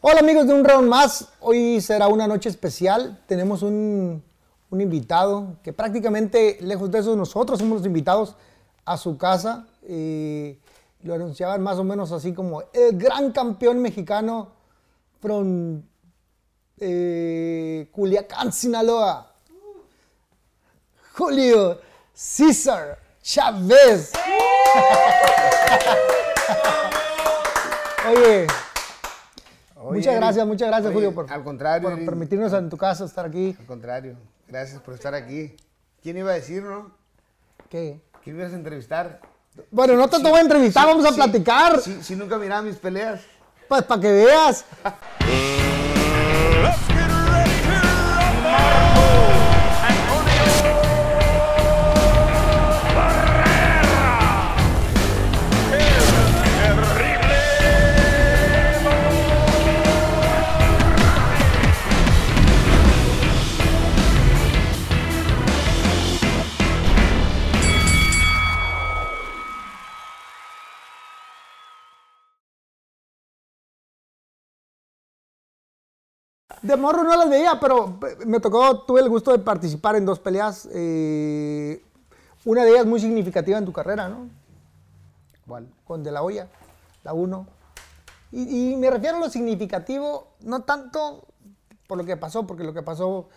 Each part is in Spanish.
Hola amigos de un round más, hoy será una noche especial, tenemos un, un invitado que prácticamente lejos de eso nosotros somos los invitados a su casa, eh, lo anunciaban más o menos así como el gran campeón mexicano from eh, Culiacán, Sinaloa, Julio César Chávez. Oye, muchas gracias, muchas gracias oye, Julio por, al contrario, por permitirnos en tu casa estar aquí. Al contrario, gracias por estar aquí. ¿Quién iba a decir, no? ¿Qué? ¿Quién ibas a entrevistar? Bueno, no te Sí, voy a entrevistar, sí, vamos a sí, platicar. Si si nunca miraba mis peleas. Pues para que veas. De morro no las veía, pero me tocó, tuve el gusto de participar en dos peleas. eh, una de ellas muy significativa en tu carrera, ¿no? Con De La Hoya, la 1. Y, y me refiero a lo significativo, no tanto por lo que pasó, porque lo que pasó,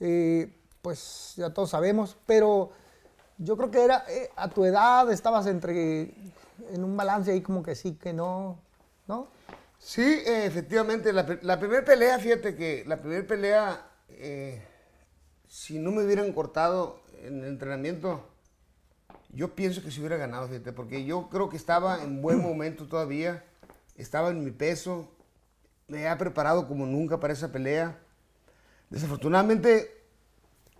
eh, pues ya todos sabemos, pero yo creo que era eh, a tu edad, estabas entre en un balance ahí como que sí, que no, ¿no? Sí, eh, efectivamente, la, primera pelea, fíjate que la primera pelea, eh, si no me hubieran cortado en el entrenamiento, yo pienso que se hubiera ganado, fíjate, porque yo creo que estaba en buen momento todavía, estaba en mi peso, me había preparado como nunca para esa pelea. Desafortunadamente,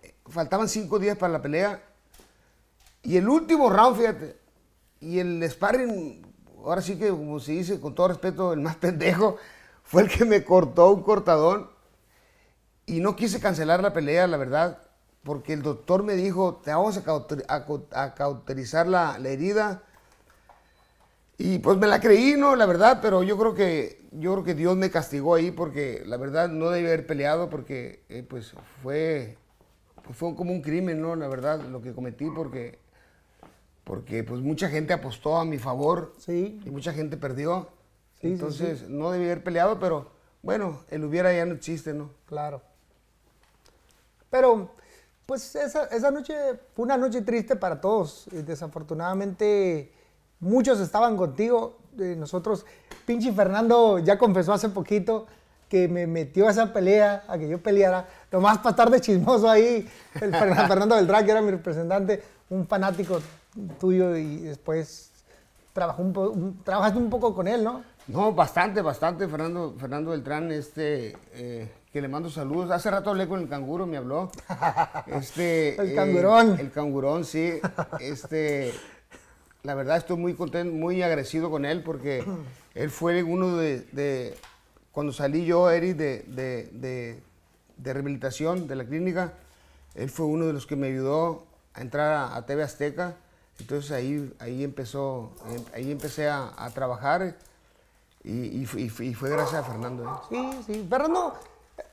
eh, faltaban cinco días para la pelea y el último round, fíjate, y el sparring, ahora sí que, como se dice, con todo respeto, el más pendejo, fue el que me cortó un cortadón. Y no quise cancelar la pelea, la verdad, porque el doctor me dijo, te vamos a, cauterizar la, herida. Y pues me la creí, ¿no? La verdad, pero yo creo que, yo creo que Dios me castigó ahí porque la verdad no debí haber peleado porque eh, pues fue, fue como un crimen, ¿no? La verdad, lo que cometí porque porque pues mucha gente apostó a mi favor Sí. y mucha gente perdió. Sí, sí, Entonces no debí haber peleado, pero bueno, el hubiera ya no existe, ¿no? Claro. Pero, pues esa, esa noche fue una noche triste para todos. Eh, Desafortunadamente, muchos estaban contigo. Eh, nosotros, pinche Fernando ya confesó hace poquito que me metió a esa pelea, a que yo peleara, nomás para estar de chismoso ahí. El Fernan- Fernando Beltrán, que era mi representante, un fanático tuyo y después trabajó un trabajaste un poco con él, ¿no? No, bastante, bastante, Fernando, Fernando Beltrán, este, eh, que le mando saludos. Hace rato hablé con el canguro, me habló. Este, El cangurón. el cangurón, sí. Este, la verdad estoy muy contento, muy agradecido con él porque él fue uno de, de- cuando salí yo, Eric, de, de, de- de rehabilitación de la clínica, él fue uno de los que me ayudó a entrar a, a TV Azteca. Entonces ahí, ahí empezó, eh, ahí empecé a, a trabajar y, y fu- y fu- y fue gracias a Fernando. ¿eh? Sí, sí. Fernando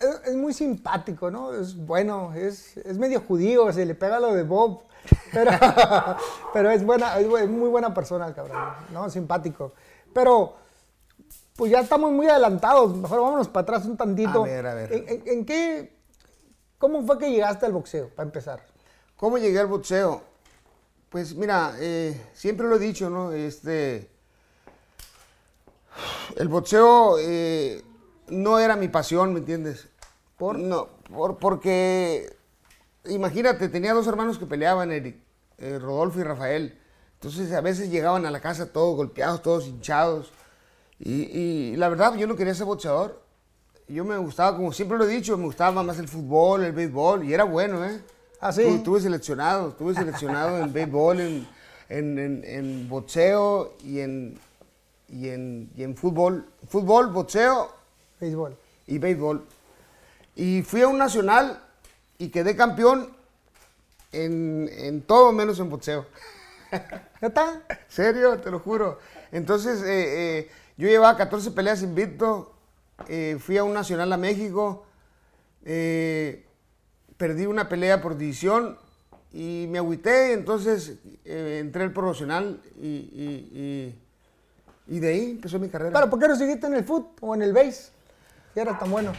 es, es muy simpático, ¿no? Es bueno, es, es medio judío, se le pega lo de Bob. Pero, pero es buena, es muy buena persona el cabrón, ¿no? Simpático. Pero, pues ya estamos muy adelantados. Mejor vámonos para atrás un tantito. A ver, a ver. ¿En, en- en qué, cómo fue que llegaste al boxeo, para empezar? ¿Cómo llegué al boxeo? Pues mira, eh, siempre lo he dicho, ¿no? Este, el boxeo eh, no era mi pasión, ¿me entiendes? ¿Por? No, por, porque, imagínate, tenía dos hermanos que peleaban, Eric, eh, Rodolfo y Rafael. Entonces a veces llegaban a la casa todos golpeados, todos hinchados. Y, y la verdad, yo no quería ser boxeador. Yo me gustaba, como siempre lo he dicho, me gustaba más el fútbol, el béisbol, y era bueno, ¿eh? ¿Ah, sí? Seleccionado, estuve seleccionado en béisbol, en, en, en- en boxeo y en, y, en, y en fútbol. Fútbol, boxeo Béisbol. y béisbol. Y fui a un nacional y quedé campeón en, en todo menos en boxeo. ¿Neta? ¿Serio? Te lo juro. Entonces, eh, eh, yo llevaba 14 peleas invicto eh, fui a un nacional a México, eh, perdí una pelea por división y me agüité, entonces eh, entré al profesional y, y- y- y de ahí empezó mi carrera. Pero ¿por qué no seguiste en el foot o en el base? Si era tan bueno.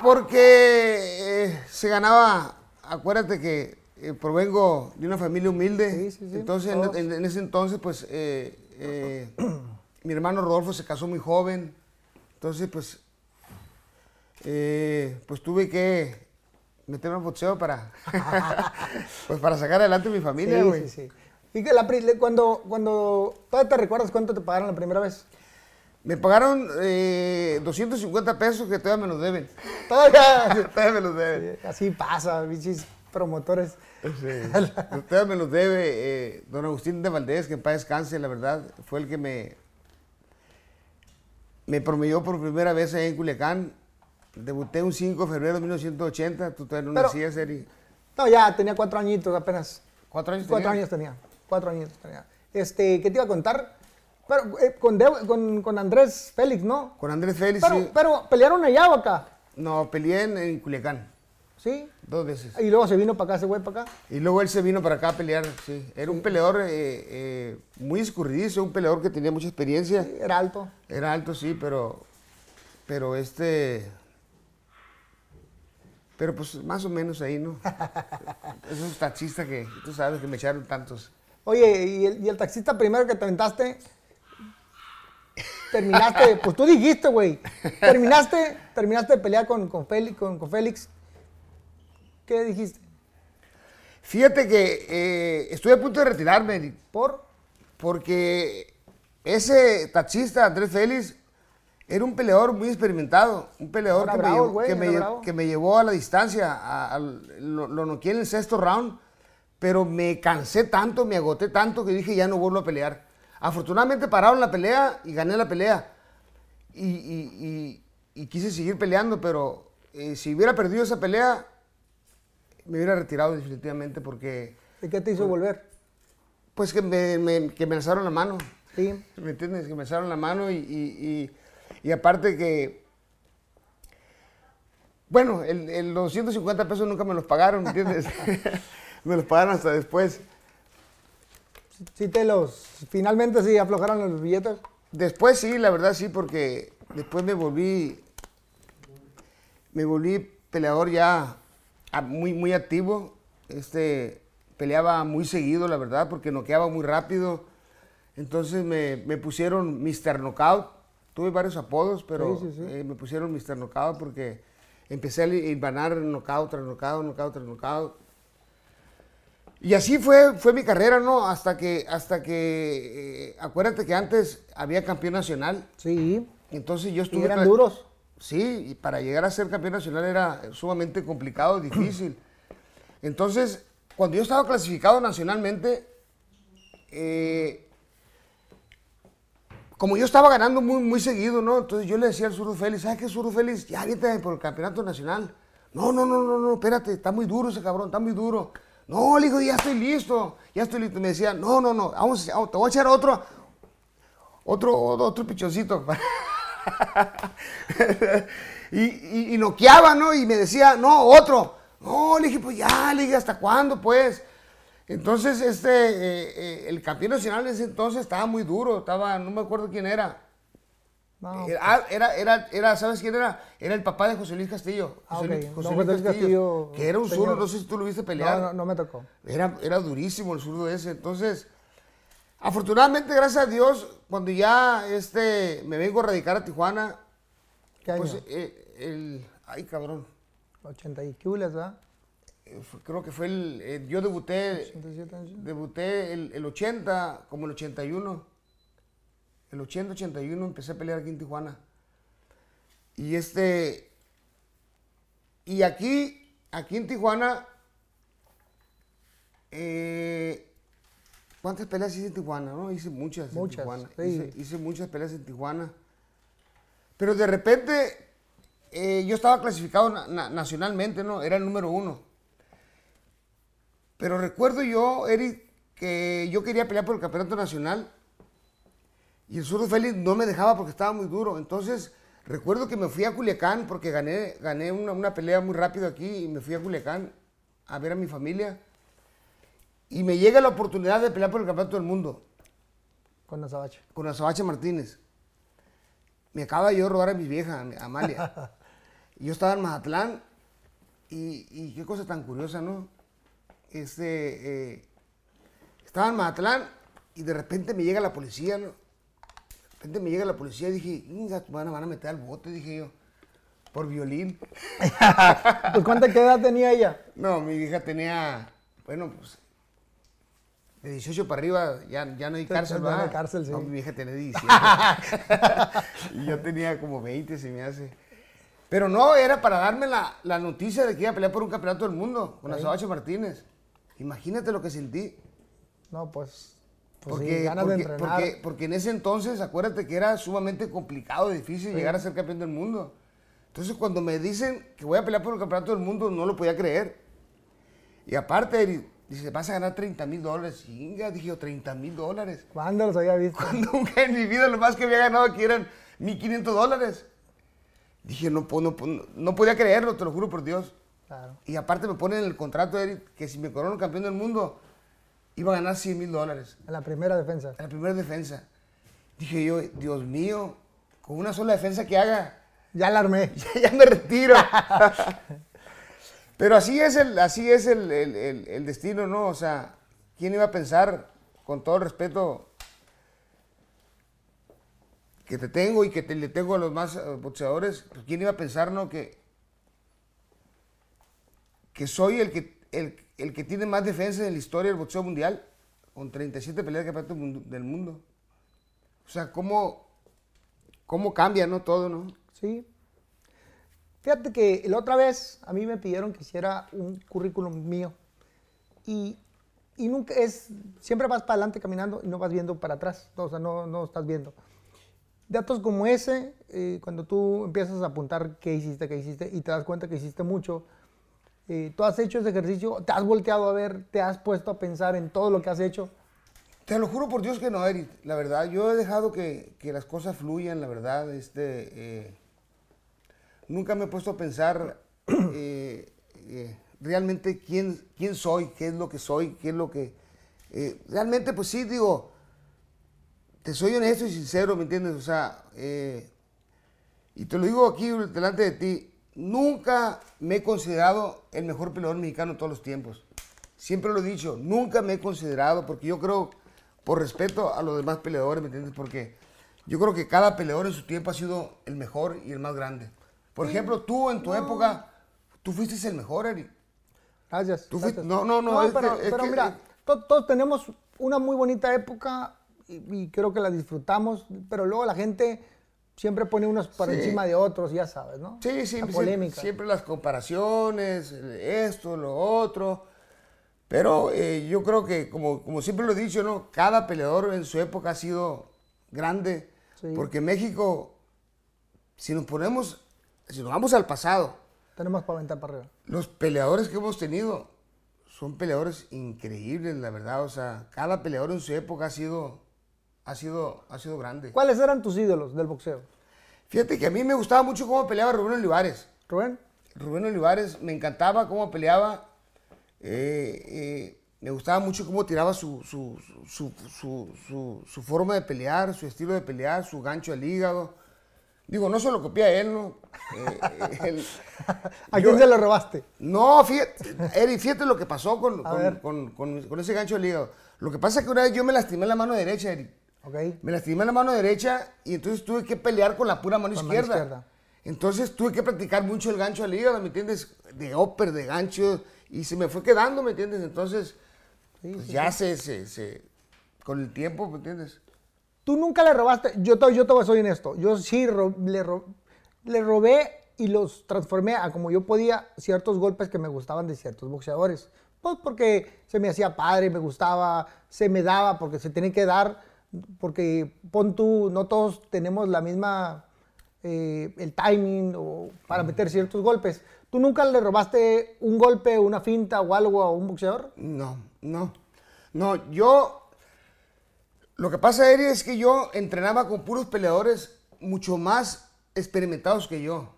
Porque eh, se ganaba, acuérdate que eh, provengo de una familia humilde, Sí, sí, sí, entonces en, en- ese entonces pues mi hermano Rodolfo se casó muy joven, entonces pues pues tuve que meterme en boxeo para pues para sacar adelante a mi familia, Sí, güey. sí, sí. Y que la, pri- le- cuando, cuando, ¿todavía te recuerdas cuánto te pagaron la primera vez? Me pagaron eh, 250 pesos que todavía me los deben. Todavía. todavía me los deben. Así pasa, bichis promotores. Usted me los debe, eh, don Agustín de Valdés, que en paz descanse, la verdad, fue el que me, me promedió por primera vez ahí en Culiacán. Debuté un 5 de febrero de 1980, tú todavía no Pero- nacías, Eri. No, ya tenía cuatro añitos apenas. ¿Cuatro años Cuatro tenía? años tenía. Cuatro años tenía. Este, ¿qué te iba a contar? Pero eh, con, con, con Andrés Félix, ¿no? Con Andrés Félix, Pero, sí. pero pelearon allá o acá, No, peleé en, en Culiacán, ¿sí? dos veces. Y luego se vino para acá, ese güey para acá. Y luego él se vino para acá a pelear, sí. Era un peleador eh, eh, muy escurridizo, un peleador que tenía mucha experiencia. Sí, Era alto. Era alto, sí, pero. Pero este. Pero pues más o menos ahí, ¿no? Esos taxistas que tú sabes que me echaron tantos. Oye, y el, y el taxista primero que te aventaste, terminaste, pues tú dijiste, güey, terminaste, terminaste de pelear con, con, Félix, con, con Félix. ¿Qué dijiste? Fíjate que eh, estoy a punto de retirarme, ¿Por? porque ese taxista, Andrés Félix, era un peleador muy experimentado. Un peleador que, bravo, me, llevó, que, me, que llevó a la distancia. a- lo, lo noqueé en el sexto round, pero me cansé tanto, me agoté tanto que dije ya no vuelvo a pelear. Afortunadamente pararon la pelea y gané la pelea. Y, y- y- y quise seguir peleando, pero eh, si hubiera perdido esa pelea, me hubiera retirado definitivamente porque, ¿Y qué te hizo volver? pues que me, me- que me alzaron la mano. Sí. ¿Me entiendes? Que me alzaron la mano y, y- aparte que... Bueno, el, el- los 150 pesos nunca me los pagaron, ¿me entiendes? me los pagaron hasta después. Sí te los, finalmente sí aflojaron los billetes. Después sí, la verdad sí, porque después me volví, me volví peleador ya muy, muy activo. Este, peleaba muy seguido, la verdad, porque noqueaba muy rápido. Entonces me, me pusieron Mr. Knockout. Tuve varios apodos, pero Sí, sí, sí. eh, me pusieron Mr. Knockout porque empecé a ganar knockout tras knockout, knockout tras knockout. Y así fue, fue mi carrera, ¿no? Hasta que, hasta que, eh, acuérdate que antes había campeón nacional. Sí. Entonces yo Y estuve... eran cla- duros. Sí, y para llegar a ser campeón nacional era sumamente complicado, difícil. Entonces, cuando yo estaba clasificado nacionalmente, eh, como yo estaba ganando muy, muy seguido, ¿no? Entonces yo le decía al Zurdo Félix, ¿sabes qué, Zurdo Félix? Ya vete por el campeonato nacional. No, no, no, no, no, espérate, está muy duro ese cabrón, está muy duro. No, le digo, ya estoy listo, ya estoy listo. Me decía, no, no, no, vamos, te voy a echar otro, otro, otro pichoncito. y, y, y noqueaba, ¿no? Y me decía, no, otro. No, le dije, pues ya, le dije, ¿hasta cuándo, pues? Entonces, este, eh, eh, el campeón nacional en ese entonces estaba muy duro, estaba, no me acuerdo quién era. No. Era, era, era, era, ¿sabes quién era? Era el papá de José Luis Castillo. Ah, José. Luis- José Castillo, Que era un señor. zurdo, no sé si tú lo viste pelear. No, no, no me tocó. Era, era durísimo el zurdo ese. Entonces, afortunadamente, gracias a Dios, cuando ya este, me vengo a radicar a Tijuana, ¿Qué año? pues eh, el. Ay, cabrón. 80 y ¿verdad? Fue- creo que fue el. eh, yo debuté. 87 años. Debuté el, el 80, como el 81. El 80-81 empecé a pelear aquí en Tijuana. Y este. Y aquí, aquí en Tijuana. eh, ¿Cuántas peleas hice en Tijuana? No? Hice muchas, Muchas, en Tijuana. sí. Hice, hice muchas peleas en Tijuana. Pero de repente eh, yo estaba clasificado na- nacionalmente, ¿no? Era el número uno. Pero recuerdo yo, Eric, que yo quería pelear por el campeonato nacional y el zurdo Félix no me dejaba porque estaba muy duro. Entonces Recuerdo que me fui a Culiacán porque gané, gané una, una pelea muy rápido aquí y me fui a Culiacán a ver a mi familia. Y me llega la oportunidad de pelear por el campeonato del mundo Con Azabache. con Azabache Martínez. Me acaba yo de robar a mi vieja, a Amalia. yo estaba en Mazatlán y, y qué cosa tan curiosa, ¿no? Este, eh, estaba en Mazatlán y de repente me llega la policía, ¿no? De repente me llega la policía y dije, "Inga, van a meter al bote, dije yo, por violín. Pues, ¿cuánta edad tenía ella? No, mi vieja tenía, bueno, pues, de 18 para arriba ya, ya no hay cárcel, no hay ¿verdad? cárcel, sí. No, mi vieja tenía 17. y yo tenía como 20, se me hace. Pero no, era para darme la, la noticia de que iba a pelear por un campeonato del mundo con Azabache Martínez. Imagínate lo que sentí. No, pues, pues Porque, sí, ganas porque, de entrenar. porque- porque en ese entonces, acuérdate que era sumamente complicado y difícil llegar a ser campeón del mundo. Entonces, cuando me dicen que voy a pelear por el campeonato del mundo, no lo podía creer. Y aparte, di- dice, vas a ganar 30 mil dólares. Chinga, dije yo, 30 mil dólares. ¿Cuándo los había visto? Nunca en mi vida lo más que había ganado aquí eran 1.500 dólares. Dije, no, po- no, po- no podía creerlo, te lo juro por Dios. Claro. Y aparte me ponen en el contrato, Eric, que si me corono campeón del mundo, iba a ganar 100 mil dólares. En la primera defensa. En la primera defensa. Dije yo, Dios mío, con una sola defensa que haga, Ya la armé. ya me retiro. Pero así es el, así es el, el- el- el destino, ¿no? O sea, ¿quién iba a pensar, con todo el respeto que te tengo y que te, le tengo a los más eh, boxeadores, pues, ¿quién iba a pensar, no? Que, que soy el que, el, el que tiene más defensas en la historia del boxeo mundial, con 37 peleas de campeonato del mundo. O sea, ¿cómo, cómo cambia, no? Todo, ¿no? Sí. Fíjate que la otra vez a mí me pidieron que hiciera un currículum mío. Y, y nunca es, siempre vas para adelante caminando y no vas viendo para atrás. O sea, no, no estás viendo. Datos como ese, eh, cuando tú empiezas a apuntar qué hiciste, qué hiciste y te das cuenta que hiciste mucho, eh, tú has hecho ese ejercicio, te has volteado a ver, te has puesto a pensar en todo lo que has hecho. Te lo juro por Dios que no, Eric. La verdad, yo he dejado que, que las cosas fluyan, la verdad. Este, eh, nunca me he puesto a pensar eh, realmente quién, quién soy, qué es lo que soy, qué es lo que... realmente, pues sí, digo, te soy honesto y sincero, ¿me entiendes? O sea, y te lo digo aquí delante de ti, nunca me he considerado el mejor peleador mexicano de todos los tiempos. Siempre lo he dicho, nunca me he considerado, porque yo creo, por respeto a los demás peleadores, ¿me entiendes? Porque yo creo que cada peleador en su tiempo ha sido el mejor y el más grande. Por ejemplo, tú en tu época, tú fuiste el mejor, Eric. Gracias. Tú fuiste- gracias. no, no, no, es pero, que- pero que- mira, to- todos tenemos una muy bonita época y, y creo que la disfrutamos, pero luego la gente siempre pone unos por Sí. encima de otros, ya sabes, ¿no? Sí, sí, La siempre, polémica. siempre las comparaciones, esto, lo otro. Pero eh, yo creo que, como, como siempre lo he dicho, ¿no? Cada peleador en su época ha sido grande. Sí. Porque México, si nos ponemos, si nos vamos al pasado, Tenemos para aventar para arriba. los peleadores que hemos tenido son peleadores increíbles, la verdad. O sea, cada peleador en su época ha sido, ha sido, ha sido grande. ¿Cuáles eran tus ídolos del boxeo? Fíjate que a mí me gustaba mucho cómo peleaba Rubén Olivares. Rubén, Rubén Olivares, me encantaba cómo peleaba. eh, eh, me gustaba mucho cómo tiraba su, su, su, su- forma de pelear, su estilo de pelear, su gancho al hígado. Digo, no se lo copia a él, ¿no? Eh, él- ¿a yo- quién se lo robaste? no, fíjate, Eri, fíjate lo que pasó con, con, con- con- ese gancho al hígado. Lo que pasa es que una vez yo me lastimé la mano derecha, Eri. Ok. Me lastimé la mano derecha y entonces tuve que pelear con la pura mano, Con mano izquierda. izquierda. Entonces tuve que practicar mucho el gancho al hígado, ¿me entiendes? De upper, de gancho, y se me fue quedando, ¿me entiendes? Entonces, Sí, pues sí, ya Se, se, se- con el tiempo, ¿me entiendes? Tú nunca le robaste, yo te, yo te ser honesto, yo sí ro- le, ro- le robé y los transformé a como yo podía ciertos golpes que me gustaban de ciertos boxeadores. Pues porque se me hacía padre, me gustaba, se me daba, porque se tiene que dar, porque pon tú, no todos tenemos la misma, eh, el timing o para meter ciertos golpes. ¿Tú nunca le robaste un golpe, una finta o algo a un boxeador? No, no. No, yo. Lo que pasa, Eri, es que yo entrenaba con puros peleadores mucho más experimentados que yo.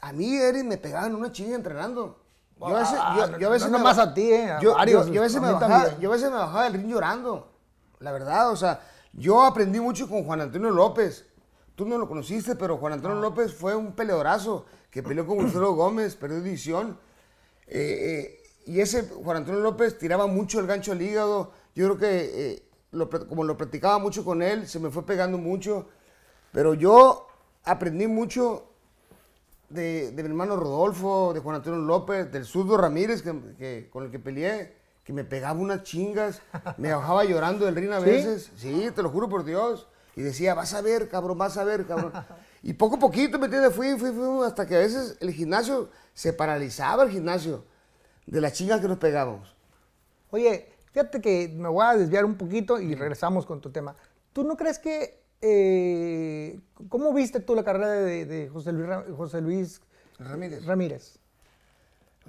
A mí, Eric, me pegaban una chinga entrenando. Yo a veces, yo, no- yo a veces no me nomás ba- a ti, eh, a yo, varios, yo- a veces a me bajaba, yo a veces me bajaba del ring llorando. La verdad, o sea, yo aprendí mucho con Juan Antonio López. Tú no lo conociste, pero Juan Antonio López fue un peleadorazo que peleó con Wilfredo Gómez, perdió división. Eh, eh, y ese Juan Antonio López tiraba mucho el gancho al hígado. Yo creo que, eh, lo como lo practicaba mucho con él, se me fue pegando mucho. Pero yo aprendí mucho de, de mi hermano Rodolfo, de Juan Antonio López, del zurdo Ramírez, que, que- con el que peleé, que me pegaba unas chingas, me bajaba llorando del ring a veces. Sí, te lo juro por Dios. Y decía, vas a ver, cabrón, vas a ver, cabrón. Y poco a poquito, ¿me entiendes? Fui, fui, fui, hasta que a veces el gimnasio, se paralizaba el gimnasio de las chingas que nos pegábamos. Oye, fíjate que me voy a desviar un poquito y regresamos con tu tema. ¿Tú no crees que... eh, ¿Cómo viste tú la carrera de, de José Luis, José Luis Ramírez. Ramírez?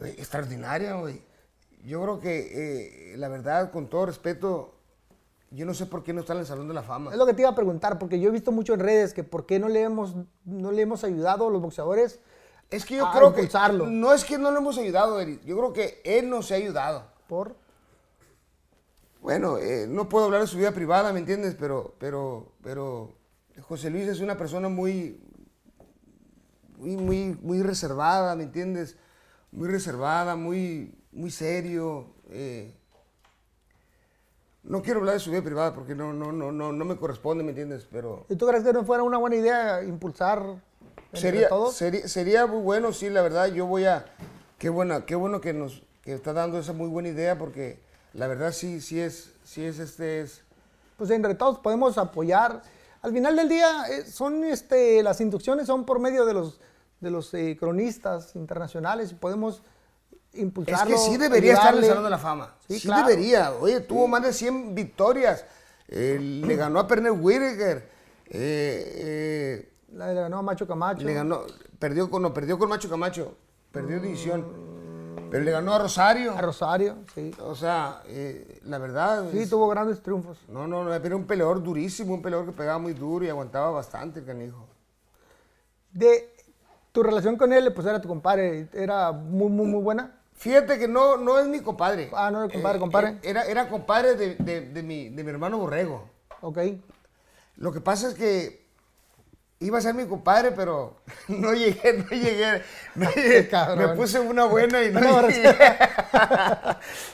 Extraordinaria, güey. Yo creo que, eh, la verdad, con todo respeto, yo no sé por qué no está en el Salón de la Fama. Es lo que te iba a preguntar, porque yo he visto mucho en redes que por qué no le hemos, no le hemos ayudado a los boxeadores Es que yo a creo impulsarlo. que no es que no lo hemos ayudado, Eric. Yo creo que él nos ha ayudado. por... Bueno, eh, no puedo hablar de su vida privada, ¿me entiendes? Pero, pero, pero José Luis es una persona muy, muy, muy, muy reservada, ¿me entiendes? Muy reservada, muy, muy serio. eh. No quiero hablar de su vida privada porque no, no, no, no, no me corresponde, ¿me entiendes? Pero ¿Y tú crees que no fuera una buena idea impulsar sería, todos? sería, sería muy bueno, sí, la verdad. Yo voy a. Qué buena, qué bueno que nos que está dando esa muy buena idea porque la verdad sí, sí es, sí es este es. Pues entre todos podemos apoyar. Al final del día eh, son este, las inducciones son por medio de los de los eh, cronistas internacionales y podemos Es impulsarlo. que sí debería estar en el. Salón de la Fama. Sí, Sí, claro. debería. Oye, tuvo más de 100 victorias. Eh, le ganó a Pernell Whitaker. Eh, La le ganó a Macho eh, Camacho. le ganó, perdió con, no, perdió con Macho Camacho. Perdió división. Pero le ganó a Rosario. A Rosario, sí. O sea, eh, la verdad. Sí, es- tuvo grandes triunfos. No, no, no, era un peleador durísimo, un peleador que pegaba muy duro y aguantaba bastante el canijo. De tu relación con él, pues era tu compadre, era muy, muy, muy buena. Fíjate que no, no es mi compadre. Ah, no era compadre, compadre. Era, era compadre de, de- de mi, de mi hermano Borrego. Ok. Lo que pasa es que iba a ser mi compadre, pero no llegué, no llegué. no llegué. Me puse una buena y no No, llegué.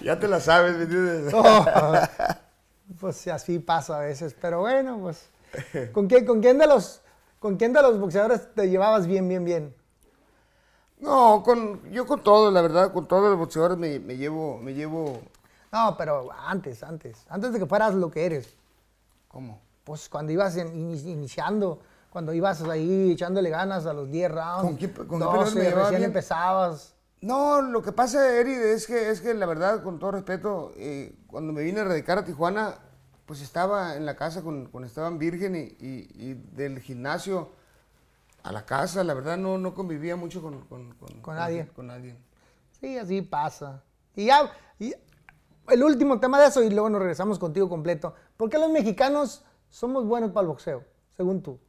ya te la sabes, ¿me entiendes? Oh, pues sí, así pasa a veces, pero bueno, pues. ¿Con quién, con quién de los con quién de los boxeadores te llevabas bien, bien, bien? No, con, yo con todos, la verdad, con todos los boxeadores me, me llevo, me llevo, No, pero antes, antes, antes de que fueras lo que eres. ¿cómo? Pues cuando ibas ini- iniciando, cuando ibas ahí echándole ganas a los 10 rounds, ¿Con qué- con qué 12, peleador me recién bien? empezabas. No, lo que pasa, Eri, es que, es que la verdad, con todo respeto, eh, cuando me vine a radicar a Tijuana, pues estaba en la casa con, con Esteban Virgen y, y- y del gimnasio a la casa, la verdad no, no convivía mucho con, con, Con nadie. Con nadie. Sí, así pasa. Y ya, y el último tema de eso y luego nos regresamos contigo completo. ¿Por qué los mexicanos somos buenos para el boxeo, según tú?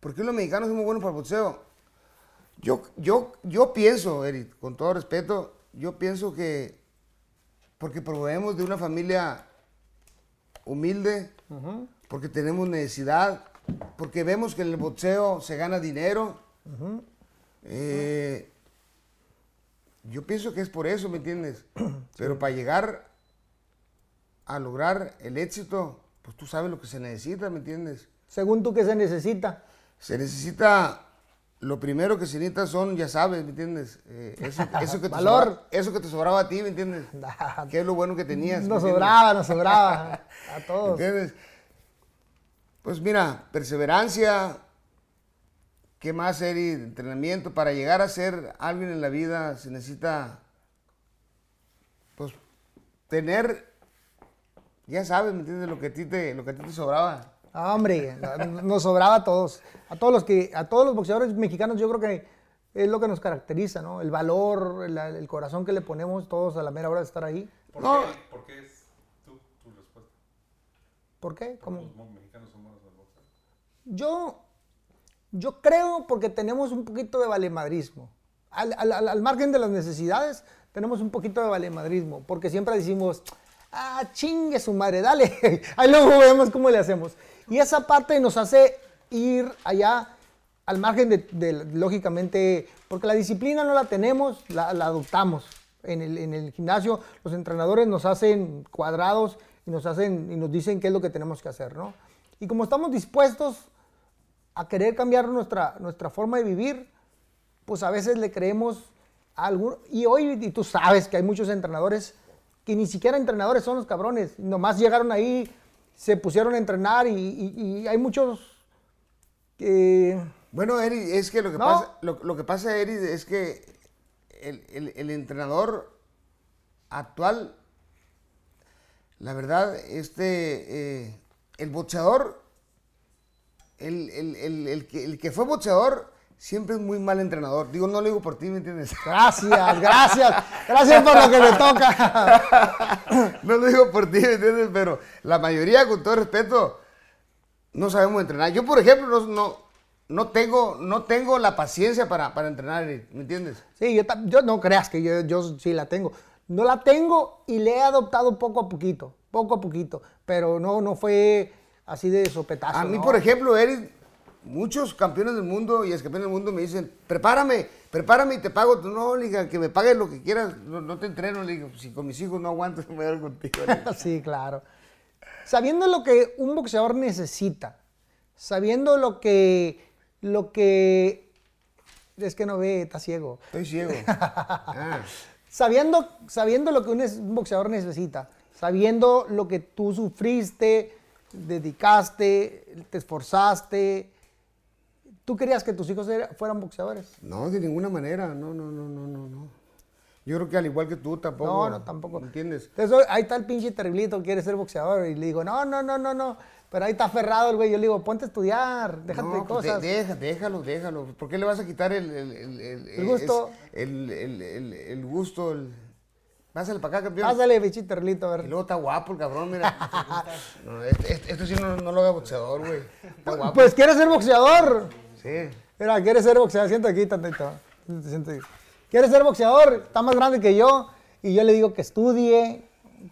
¿Por qué los mexicanos somos buenos para el boxeo? Yo, yo, yo pienso, Eric, con todo respeto, yo pienso que porque proveemos de una familia humilde, porque tenemos necesidad, porque vemos que en el boxeo se gana dinero. Eh, yo pienso que es por eso, ¿me entiendes? Pero para llegar a lograr el éxito, pues tú sabes lo que se necesita, ¿me entiendes? Según tú, ¿qué se necesita? Se necesita, lo primero que se necesita son, ya sabes, ¿me entiendes? Eh, eso, eso que te Valor. eso que te sobraba a ti, ¿me entiendes? ¿Qué es lo bueno que tenías? ¿me Nos sobraba, nos sobraba a todos. ¿Entiendes? Pues mira, perseverancia, ¿qué más, Eri? Entrenamiento. Para llegar a ser alguien en la vida se necesita, pues, tener, ya sabes, ¿me entiendes? Lo que a ti te, lo que a ti te sobraba. Ah, hombre, nos sobraba a todos. A todos los que, a todos los boxeadores mexicanos, yo creo que es lo que nos caracteriza, ¿no? El valor, el, el corazón que le ponemos todos a la mera hora de estar ahí. ¿Por, No. qué, ¿Por qué es tu, tu respuesta? ¿Por qué? ¿Cómo? Los mexicanos son. Yo, Yo creo porque tenemos un poquito de valemadrismo. Al, al- al- margen de las necesidades, tenemos un poquito de valemadrismo. Porque siempre decimos, ah, chingue su madre, dale. Ahí luego vemos cómo le hacemos. Y esa parte nos hace ir allá al margen de, de, lógicamente, porque la disciplina no la tenemos, la, la adoptamos. En el, en el gimnasio los entrenadores nos hacen cuadrados y nos, hacen, y nos dicen qué es lo que tenemos que hacer, ¿no? Y como estamos dispuestos a querer cambiar nuestra, nuestra forma de vivir, pues a veces le creemos a algún... Y hoy, y tú sabes que hay muchos entrenadores que ni siquiera entrenadores son los cabrones, nomás llegaron ahí, se pusieron a entrenar y, y- y hay muchos que... Bueno, Eri, es que lo que No. pasa, lo, lo que pasa, Eri, es que el, el- el entrenador actual, la verdad, este, eh, el boxeador, el, el- el- el que, el que fue boxeador, siempre es muy mal entrenador. Digo, no lo digo por ti, ¿me entiendes? Gracias, gracias, gracias por lo que me toca. no lo digo por ti, ¿me entiendes? Pero la mayoría, con todo respeto, no sabemos entrenar. Yo, por ejemplo, no, no, no tengo, no tengo la paciencia para, para entrenar, ¿me entiendes? Sí, yo, yo no creas que yo, yo sí la tengo. No la tengo y le he adoptado poco a poquito, poco a poquito, pero no, no fue así de sopetazo. A mí, ¿no? por ejemplo, Eric, muchos campeones del mundo y ex campeones del mundo me dicen, prepárame, prepárame y te pago. No, le diga, que me pagues lo que quieras, no, no te entreno. Le digo, si con mis hijos no aguanto, me voy a ir contigo. sí, claro. Sabiendo lo que un boxeador necesita, sabiendo lo que, lo que, es que no ve, está ciego. Estoy ciego. Ah, Sabiendo, sabiendo lo que un boxeador necesita, sabiendo lo que tú sufriste, dedicaste, te esforzaste, ¿tú querías que tus hijos era- fueran boxeadores? no, de ninguna manera. No, no, no, no, no, no. Yo creo que al igual que tú tampoco. No, no, tampoco. ¿me ¿Entiendes? Entonces, ahí está el pinche terriblito, quiere ser boxeador. Y le digo, no, no, no, no, no. Pero ahí está aferrado el güey. Yo le digo, ponte a estudiar, déjate No, de pues, cosas. deja- déjalo, déjalo. ¿Por qué le vas a quitar el, el, el, gusto. es- el, el, el, el gusto. El... Pásale para acá, campeón. Pásale, pinche terriblito, a Y ver. luego está guapo el cabrón, mira. No, este, este- esto sí no, no lo haga boxeador, güey. Está guapo. Pues quiere ser boxeador. Sí. Mira, quiere ser boxeador. Siéntate aquí tantito. Siéntate aquí. Quiere ser boxeador, está más grande que yo. Y yo le digo que estudie,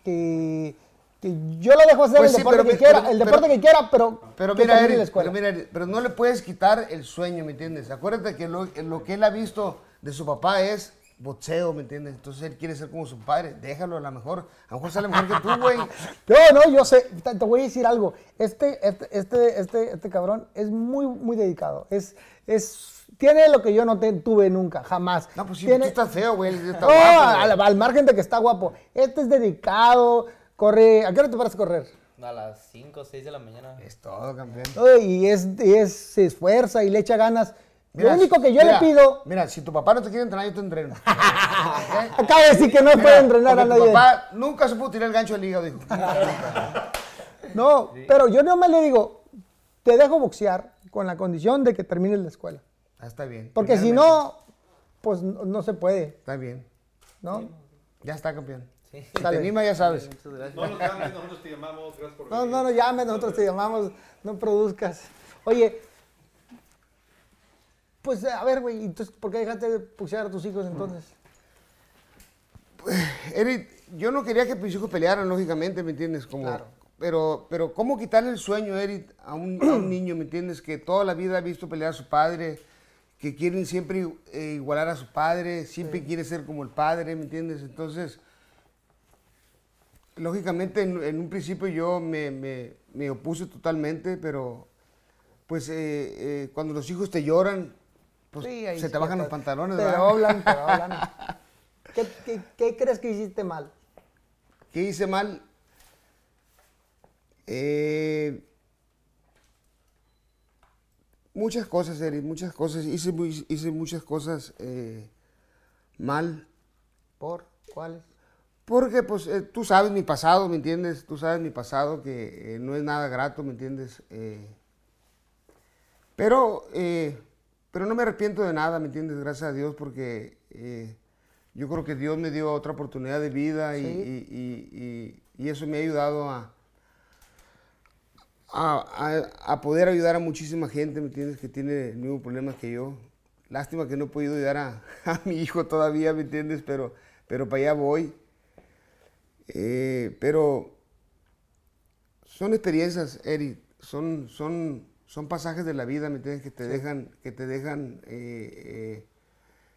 que, que yo lo dejo hacer Pues el sí, deporte pero que quiera, pero- el deporte pero- que quiera, pero, Pero mira, Eric, la escuela. pero mira, pero no le puedes quitar el sueño, ¿me entiendes? Acuérdate que lo, lo que él ha visto de su papá es boxeo, ¿me entiendes? Entonces él quiere ser como su padre. Déjalo a lo mejor. A lo mejor sale mejor que tú, güey. No, no, yo sé, te, te voy a decir algo. Este, este, este, este, este cabrón es muy, muy dedicado. Es, es, tiene lo que yo no te- tuve nunca, jamás. No, pues sí, Tiene- tú estás feo, güey. Está No, guapo, al, al margen de que está guapo. Este es dedicado, corre. ¿A qué hora te paras a correr? A las 5 o 6 de la mañana. Es todo, campeón. Oye, Y, es, y es, se esfuerza y le echa ganas. Mira, lo único que yo mira, le pido. Mira, si tu papá no te quiere entrenar, yo te entreno. Acaba de decir que no Mira, puede entrenar a porque tu nadie. papá nunca supo tirar el gancho del hígado, dijo. No, pero yo no me le digo, te dejo boxear con la condición de que termines la escuela. Ah, está bien. Porque si no, pues no, no se puede, Está bien. ¿no? Ya está, campeón. Sí. Si te Sale. anima, ya sabes. Muchas gracias. No nos llames, nosotros te llamamos. Gracias por No, venir. no, no llames, nosotros te llamamos, no produzcas. Oye, pues a ver, güey, entonces, ¿por qué dejaste de boxear a tus hijos entonces? Eric, yo no quería que mis hijos pelearan, lógicamente, ¿me entiendes? Como, Claro. Pero, pero ¿cómo quitarle el sueño, Eric, a un, a un niño, ¿me entiendes? Que toda la vida ha visto pelear a su padre, que quieren siempre eh, igualar a su padre, siempre quiere ser como el padre, ¿me entiendes? Entonces, lógicamente, en, en un principio yo me, me- me opuse totalmente, pero pues eh, eh, cuando los hijos te lloran, pues Sí, ahí se sí te bajan los pantalones, Te ¿verdad? doblan, te doblan. ¿Qué, qué, qué crees que hiciste mal? ¿Qué hice mal? Eh, muchas cosas, Eric, muchas cosas. Hice, hice muchas cosas eh, mal. ¿Por? ¿Cuáles? Porque, pues, eh, tú sabes mi pasado, ¿me entiendes? Tú sabes mi pasado, que eh, no es nada grato, ¿me entiendes? Eh, pero, pero no me arrepiento de nada, ¿me entiendes? Gracias a Dios, porque eh, yo creo que Dios me dio otra oportunidad de vida y, Sí. y- y- y- y eso me ha ayudado a, a, a- a poder ayudar a muchísima gente, ¿me entiendes? Que tiene el mismo problema que yo. Lástima que no he podido ayudar a, a mi hijo todavía, ¿me entiendes? Pero, pero para allá voy. Eh, pero son experiencias, Eric, son, son, son pasajes de la vida, ¿me entiendes? Que te dejan, que te dejan eh, eh,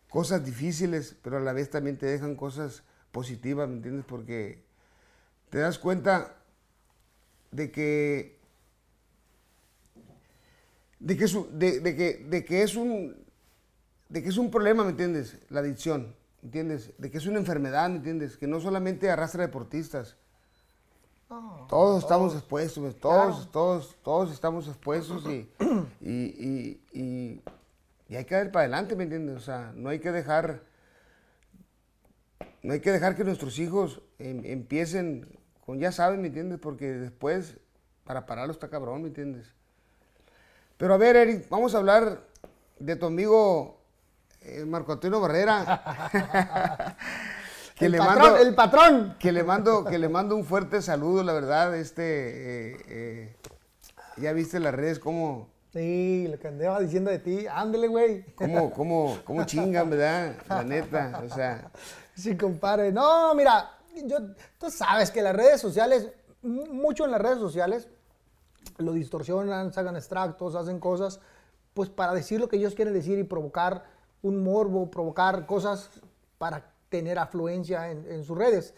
cosas difíciles, pero a la vez también te dejan cosas positivas, ¿me entiendes? Porque te das cuenta de que de que es un, de, de que, de que es un de que es un problema, ¿me entiendes? La adicción, ¿me entiendes? De que es una enfermedad, ¿me entiendes? Que no solamente arrastra deportistas. No, Todos estamos expuestos, pues, todos, Claro. todos, todos estamos expuestos y, y, y, y- hay que dar para adelante, ¿me entiendes? O sea, no hay que dejar, no hay que dejar que nuestros hijos em- empiecen con, ya saben, ¿me entiendes? Porque después, para pararlo está cabrón, ¿me entiendes? Pero a ver, Eric, vamos a hablar de tu amigo eh, Marco Antonio Barrera. que el, le patrón, mando, el patrón. que le mando, que le mando un fuerte saludo, la verdad, este, eh, eh, ya viste las redes cómo, Sí, lo que andaba diciendo de ti. Ándale, güey. cómo, cómo, cómo chingan, ¿verdad? La neta, o sea, Sí, compadre. No, mira, yo, tú sabes que las redes sociales, mucho en las redes sociales, lo distorsionan, sacan extractos, hacen cosas, pues para decir lo que ellos quieren decir y provocar un morbo, provocar cosas para tener afluencia en, en sus redes.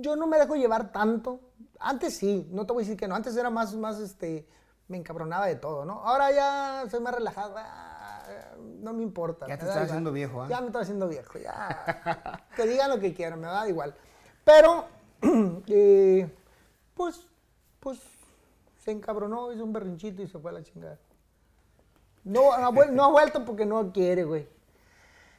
Yo no me dejo llevar tanto. Antes sí, no te voy a decir que no. Antes era más, más, este, me encabronaba de todo, ¿no? Ahora ya soy más relajado. ah, No me importa. Ya te estás haciendo viejo, ¿ah? Ya me estoy haciendo viejo, ya. que digan lo que quieran, me da igual. Pero, eh, pues, pues, se encabronó, hizo un berrinchito y se fue a la chingada. No ha vuelto porque no quiere, güey.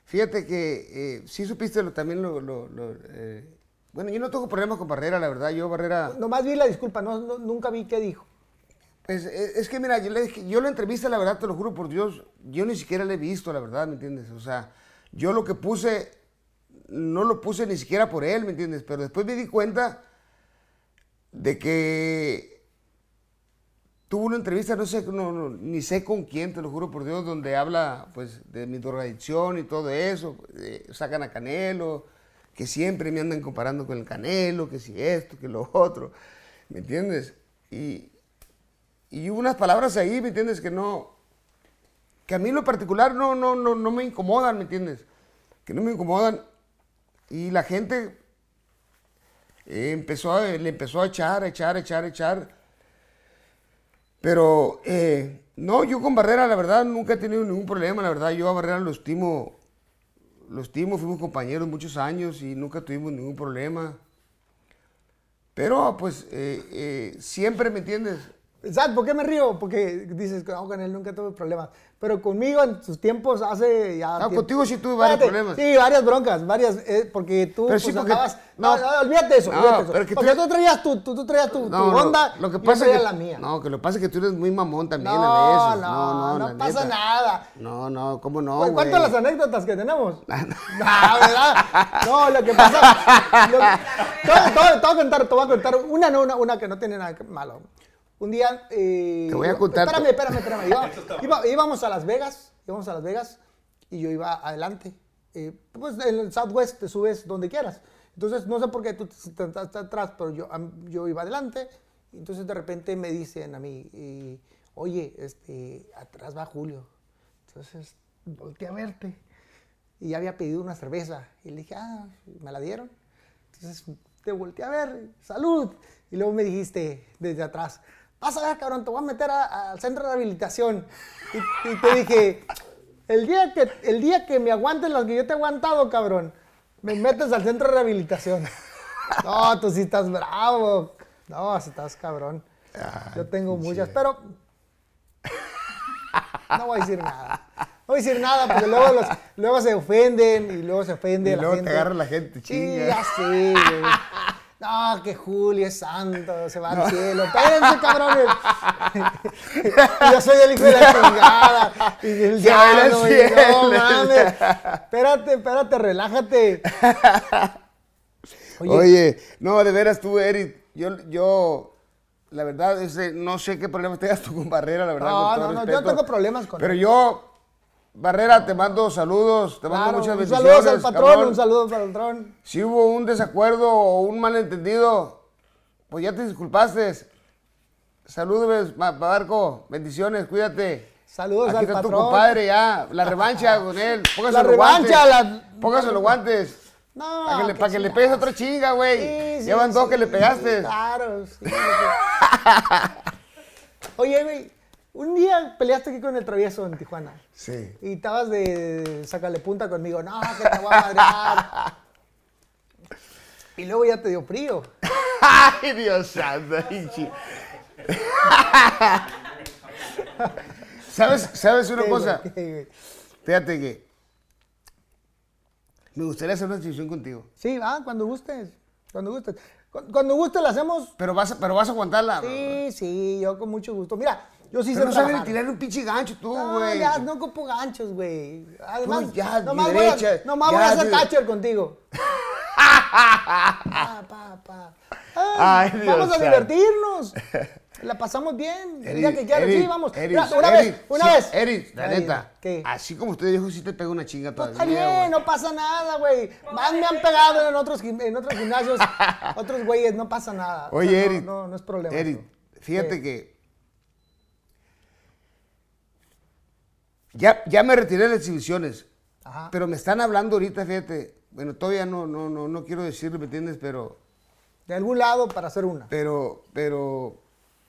Fíjate que eh, sí supiste lo, también lo, lo- lo, eh, bueno, yo no tengo problemas con Barrera, la verdad, yo Barrera, Nomás vi la disculpa, no, no- nunca vi qué dijo. pues, eh, es que mira, yo, le yo la entrevista, la verdad, te lo juro por Dios, yo ni siquiera la he visto, la verdad, ¿me entiendes? O sea, yo lo que puse, no lo puse ni siquiera por él, ¿me entiendes? Pero después me di cuenta de que tuvo una entrevista, no sé, no, no, ni sé con quién, te lo juro por Dios, donde habla pues de mi drogadicción y todo eso, eh, sacan a Canelo, que siempre me andan comparando con el Canelo, que si esto, que lo otro, ¿me entiendes? Y, y hubo unas palabras ahí, ¿me entiendes? Que no, que a mí en lo particular no, no, no, no me incomodan, ¿me entiendes? Que no me incomodan. Y la gente eh, empezó a- le empezó a echar, a echar, a echar, a echar. Pero eh, no, yo con Barrera, la verdad, nunca he tenido ningún problema. La verdad, yo a Barrera lo estimo, lo estimo, fuimos compañeros muchos años y nunca tuvimos ningún problema. Pero, pues, eh, eh, siempre, ¿me entiendes? ¿Sabes por qué me río? Porque dices no, con él nunca tuve problemas. Pero conmigo en sus tiempos hace ya. Ah, tiempo- contigo sí tuve varios problemas. Sí, varias broncas, varias. eh, porque tú Pero pues, sí, porque- andabas- no. No, no, olvídate eso. No, olvídate eso. pero que tú- porque tú traías tu, tú, tú traías tu, tu No, no, onda. lo que yo pasa es traía que, la mía. No, que lo que pasa es que tú eres muy mamón también no, a veces. no, no, la pasa neta. nada. No, no, ¿cómo no, Pues? ¿Cuántas las anécdotas que tenemos? no, ¿verdad? No, lo que pasa. lo- te voy a contar, te voy a contar una, no, una, una que no tiene nada malo. Un día. eh, Te voy a contar- Espérame, espérame, espérame. Iba- iba- íbamos a Las Vegas, íbamos a Las Vegas y yo iba adelante. Eh, pues en el Southwest te subes donde quieras. Entonces, no sé por qué tú estás estás atrás, pero yo, yo iba adelante. Y entonces, de repente me dicen a mí, eh, oye, este, atrás va Julio. Entonces, volteé a verte. Y ya había pedido una cerveza. Y le dije, ah, me la dieron. Entonces, te volteé a ver, salud. Y luego me dijiste desde atrás, vas a ver, cabrón, te voy a meter al centro de rehabilitación. Y, y te dije, el día, que, el día que me aguantes las que yo te he aguantado, cabrón, me metes al centro de rehabilitación. No, tú sí estás bravo. No, sí estás cabrón. Yo tengo muchas, pero no voy a decir nada. No voy a decir nada porque luego, los- luego se ofenden y luego se ofende Y la luego te agarra la gente, Sí, chinga. ya sé, güey. No, que Julio es santo, se va al cielo. Espérense, cabrones. Yo soy el hijo de la chingada. Y el diablo. No mames. Espérate, espérate, relájate. Oye, no, de veras tú, Eric, yo, yo, la verdad, no sé qué problemas tengas tú con Barrera, la verdad. No, con todo no, no, yo respeto. no tengo problemas con Pero él. yo, Barrera, te mando saludos, te mando Claro, muchas un bendiciones. saludo al patrón, cabrón. un saludo para el patrón. Si hubo un desacuerdo o un malentendido, pues ya te disculpaste. Saludos, Barco, bendiciones, cuídate. Saludos Aquí al está tu compadre ya, la revancha con él. Póngase La los revancha, guantes. la- Póngase los guantes. No, Para que, le, qué pa' que le pegues otra chinga, güey. Sí, sí, Llevan dos sí, que le pegaste. Claro, sí. Oye, güey, un día peleaste aquí con el travieso en Tijuana. Sí. Y estabas de sacarle punta conmigo. No, que te voy a madrear. Y luego ya te dio frío. Ay, Dios santo. ¿Sabes, ¿Sabes una ¿Qué, cosa? Fíjate que me gustaría hacer una exhibición contigo. Sí, ah, cuando gustes. Cuando gustes. Cu- Cuando gustes la hacemos. Pero vas a, pero vas a aguantarla. Sí, sí, yo con mucho gusto. Mira, yo sí Pero sé no sabes tirar un pinche gancho tú, No, güey. ya no ocupo ganchos, güey. Además, ya, nomás, mi voy, derecha, a, nomás ya, voy a hacer catcher contigo. pa, pa, pa. Ay, Ay, Dios vamos a divertirnos. La pasamos bien. El día que Eric, sí, vamos. Eric, Mira, una Eric, vez, una sí, vez. Eric, la neta. ¿Qué? Así como usted dijo, sí te pega una chinga todavía. Está bien, güey. no pasa nada, güey. Más me han pegado en otros, en otros gimnasios, otros güeyes, no pasa nada. O Oye, sea, no- Eric. No, no, es problema. Eric, fíjate ¿Qué? que. Ya, ya me retiré de las exhibiciones. Ajá. Pero me están hablando ahorita, fíjate. Bueno, todavía no, no, no, no quiero decirlo, ¿me entiendes? Pero, De algún lado para hacer una. pero, pero.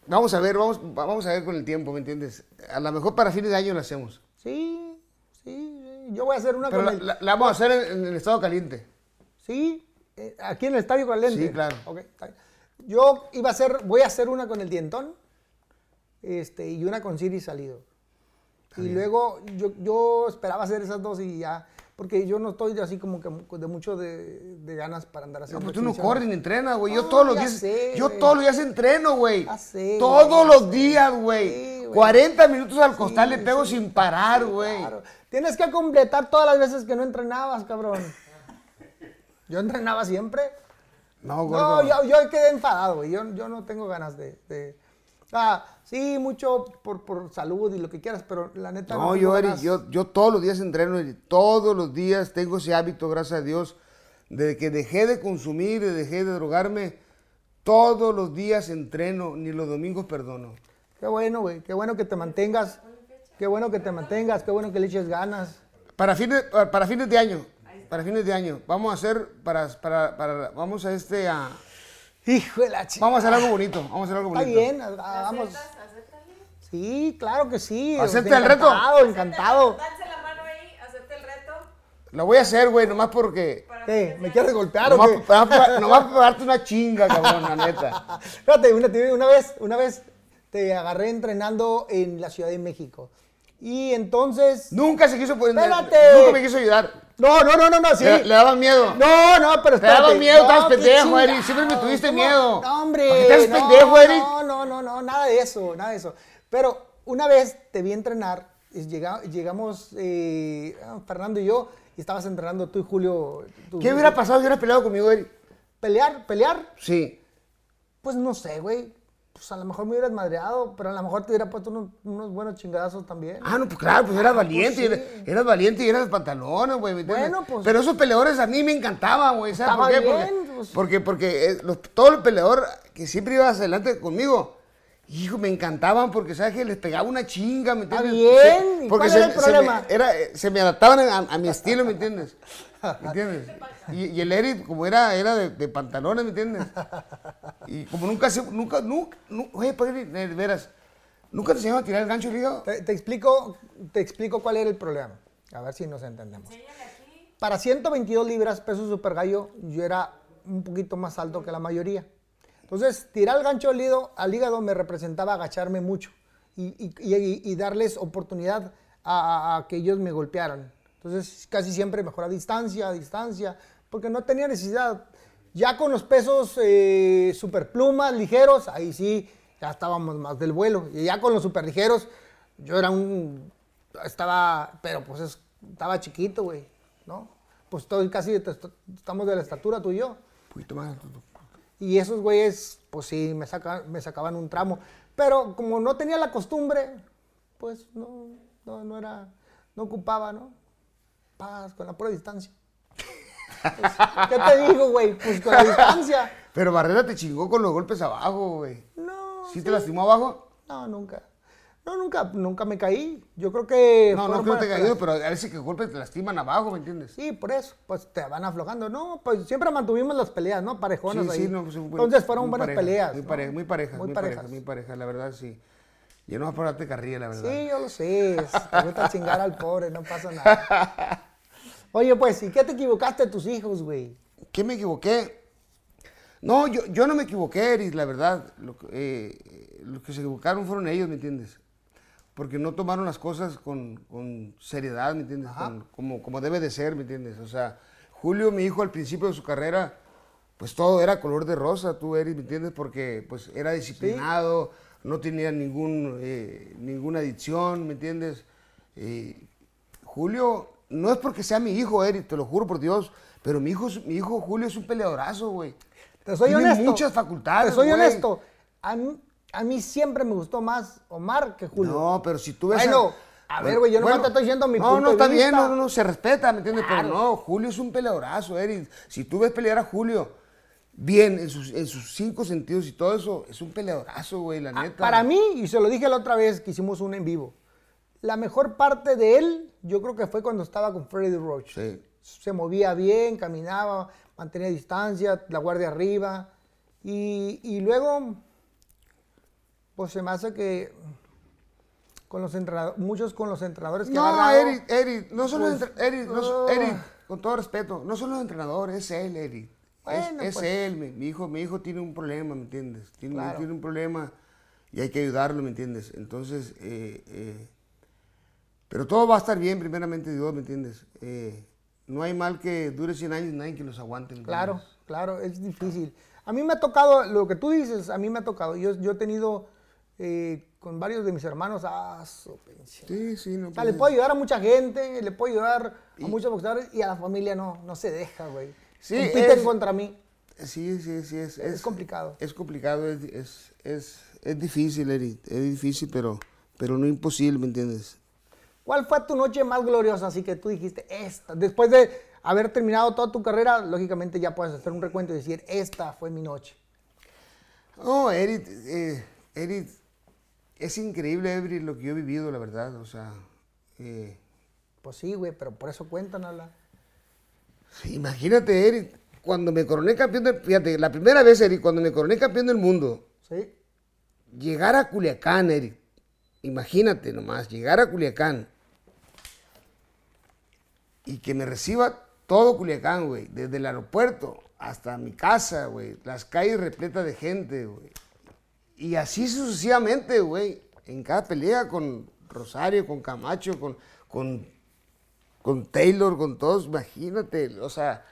Vamos a ver, vamos, vamos a ver con el tiempo, ¿me entiendes? A lo mejor para fines de año lo hacemos. Sí, sí, sí. Yo voy a hacer una Pero con la, el... la- la vamos a hacer en, en el estado caliente. Sí, eh, aquí en el Estadio Caliente. Sí, claro. Ok, está bien. Yo iba a hacer, voy a hacer una con el Dientón este, y una con Siri Salido. Y luego yo, yo esperaba hacer esas dos y ya, porque yo no estoy así como que de mucho de, de ganas para andar No, haciendo pues tú no corres ni entrenas, güey. Yo No, todos los días. sé, yo todos los días entreno, güey. Todos los sé. días, güey. Sí, güey. 40 minutos al costal le Sí, pego sí. sin parar, güey. Claro. Tienes que completar todas las veces que no entrenabas, cabrón. Yo entrenaba siempre. No, No, gordo. yo, yo quedé enfadado, güey. Yo, yo no tengo ganas de. de- Ah, sí, mucho por, por salud y lo que quieras, pero la neta. No, tengo yo, Eri, ganas. yo, yo todos los días entreno, todos los días tengo ese hábito, gracias a Dios, desde que dejé de consumir, dejé de drogarme, todos los días entreno, ni los domingos perdono. Qué bueno, güey. Qué bueno que te mantengas. Qué bueno que te mantengas. Qué bueno que le eches ganas. Para fines, para, para fines de año, para fines de año, vamos a hacer, para, para, para- vamos a este, a, Hijo de la chica. vamos a hacer algo bonito, vamos a hacer algo Está bonito. bien, ah, vamos. Sí, claro que sí. ¿Acepta el reto? Encantado, encantado. Danse la mano ahí, acepte el reto. Lo voy a hacer, güey, nomás porque, ¿Qué? ¿Me quieres golpear o nomás, qué? nomás para- nomás para darte una chinga, cabrón, la neta. Fíjate, una, una vez, una vez te agarré entrenando en la Ciudad de México. Y entonces. Nunca se quiso poner, Espérate. nunca me quiso ayudar. No, no, no, no, no, sí. Le, le daban miedo. No, no, pero Te daba espérate. miedo, no, estabas pendejo, Eric, siempre me tuviste ¿cómo? miedo. No, hombre. ¿Para qué te haces no, pendejo, Eric? No, no, no, no, nada de eso, nada de eso. Pero una vez te vi entrenar, y llega- llegamos eh, ah, Fernando y yo, y estabas entrenando tú y Julio. tú- ¿Qué hubiera pasado si hubieras peleado conmigo, Eric? ¿Pelear? ¿Pelear? Sí. Pues no sé, güey. Pues a lo mejor me hubieras madreado, pero a lo mejor te hubiera puesto unos, unos buenos chingadazos también. Ah, no, pues claro, pues eras valiente, sí. eras, eras valiente y eras pantalones, güey. Bueno, pues- Pero esos peleadores a mí me encantaban, güey. ¿Sabes por qué? bien, porque, pues. porque, porque, eh, los- todo el peleador que siempre ibas adelante conmigo, hijo, me encantaban porque, ¿sabes qué? Les pegaba una chinga, ¿me entiendes? bien, ¿y porque cuál era el problema? me, era, eh, se me adaptaban a, a mi estilo, ¿me entiendes? ¿Me entiendes? Y, y el Eric, como era, era de, de pantalones, ¿me entiendes? Y como nunca se, nunca, nunca, nu- oye, padre, de veras, ¿nunca te enseñaron a tirar el gancho, el hígado? Te, te explico, te explico cuál era el problema. A ver si nos entendemos. Para 122 libras, peso super gallo, yo era un poquito más alto que la mayoría. Entonces, tirar el gancho al hígado, al hígado me representaba agacharme mucho y, y- y- y darles oportunidad a, a- que ellos me golpearan. Entonces, casi siempre mejor a distancia, a distancia, porque no tenía necesidad. Ya con los pesos eh, super plumas, ligeros, ahí sí, ya estábamos más del vuelo. Y ya con los super ligeros, yo era un. Estaba. Pero pues es- estaba chiquito, güey, ¿no? Pues estoy casi. estamos de la estatura tú y yo. Un poquito más. Y esos güeyes, pues sí, me, saca- me sacaban un tramo. Pero como no tenía la costumbre, pues no, no, no era, no ocupaba, ¿no? Paz, con la pura distancia. Pues, ¿Qué te digo, güey? Pues con la distancia. Pero Barrera te chingó con los golpes abajo, güey. No. ¿Sí te lastimó abajo? No, nunca. No, nunca, nunca me caí. Yo creo que. No, no creo que te caído, pero a veces que golpes te lastiman abajo, ¿me entiendes? Sí, por eso, pues te van aflojando. No, pues siempre mantuvimos las peleas, ¿no? Parejonas ahí. no, pues, muy- Entonces fueron buenas pareja, peleas. Muy ¿no? pareja, muy pareja, muy, pareja, parejas. muy pareja, la verdad sí. Yo no voy a pararte carrilla, la verdad. Sí, yo lo sé. Te gusta chingar al pobre, no pasa nada. Oye, pues, ¿y qué te equivocaste de tus hijos, güey? ¿Qué me equivoqué? No, yo, yo no me equivoqué, Eris, la verdad. Lo, que- eh, los que se equivocaron fueron ellos, ¿me entiendes? Porque no tomaron las cosas con, con seriedad, ¿me entiendes? Con- como, como debe de ser, ¿me entiendes? O sea, Julio, mi hijo, al principio de su carrera, pues todo era color de rosa, tú, Eris, ¿me entiendes? Porque pues era disciplinado, no tenía ningún, eh, ninguna adicción, ¿me entiendes? Eh, Julio, no es porque sea mi hijo, Eric, te lo juro por Dios, pero mi hijo, mi hijo Julio es un peleadorazo, güey. Te soy Tiene honesto. muchas facultades, Te soy güey. honesto. A mí, a mí siempre me gustó más Omar que Julio. No, pero si tú ves. Bueno, a ver, güey, yo nomás te estoy diciendo mi no, punto No, de está bien, no, no, no, se respeta, ¿me entiendes? Claro. Pero no, Julio es un peleadorazo, Eric. Si tú ves pelear a Julio bien, en sus, en sus cinco sentidos y todo eso, es un peleadorazo, güey, la Ah, neta. Para mí, y se lo dije la otra vez que hicimos un en vivo, la mejor parte de él, yo creo que fue cuando estaba con Freddy Roach. Sí. Se movía bien, caminaba, mantenía distancia, la guardia arriba. Y, y luego, pues se me hace que con los entrenadores, muchos con los entrenadores que No, agarrado, Eric, Eric, no son los pues, entre- Eric, no ah. Eric, con todo respeto, no son los entrenadores, es él, Eric. Bueno, es es pues. él, mi, mi hijo, mi hijo tiene un problema, ¿me entiendes? Tiene, Claro. tiene un problema y hay que ayudarlo, ¿me entiendes? Entonces, eh, eh, pero todo va a estar bien, primeramente Dios, ¿me entiendes? Eh, no hay mal que dure 100 años, nadie que los aguante. ¿me Claro, entiendes? claro, es difícil. A mí me ha tocado, lo que tú dices, a mí me ha tocado. Yo, yo he tenido eh, con varios de mis hermanos, ah, su pinche. Sí, sí, no O sea, le puedo ayudar a mucha gente, le puedo ayudar a muchos boxeadores y a la familia no, no se deja, güey. Sí, Compiten es- contra mí. Sí, sí, sí, es, Es complicado. Es complicado, es, es, es, es difícil, Eric, es difícil, pero, pero no imposible, ¿me entiendes? ¿Cuál fue tu noche más gloriosa? Así que tú dijiste, esta. Después de haber terminado toda tu carrera, lógicamente ya puedes hacer un recuento y decir, esta fue mi noche. No, Eric, eh, Eric, es increíble, Eric, lo que yo he vivido, la verdad, o sea, eh, Pues sí, güey, pero por eso cuéntanosla. sí, imagínate, Eric, cuando me coroné campeón del, fíjate, la primera vez, Eric, cuando me coroné campeón del mundo, ¿Sí? llegar a Culiacán, Eric, imagínate nomás, llegar a Culiacán y que me reciba todo Culiacán, güey, desde el aeropuerto hasta mi casa, güey, las calles repletas de gente, güey. Y así sucesivamente, güey, en cada pelea con Rosario, con Camacho, con, con, con Taylor, con todos, imagínate, o sea,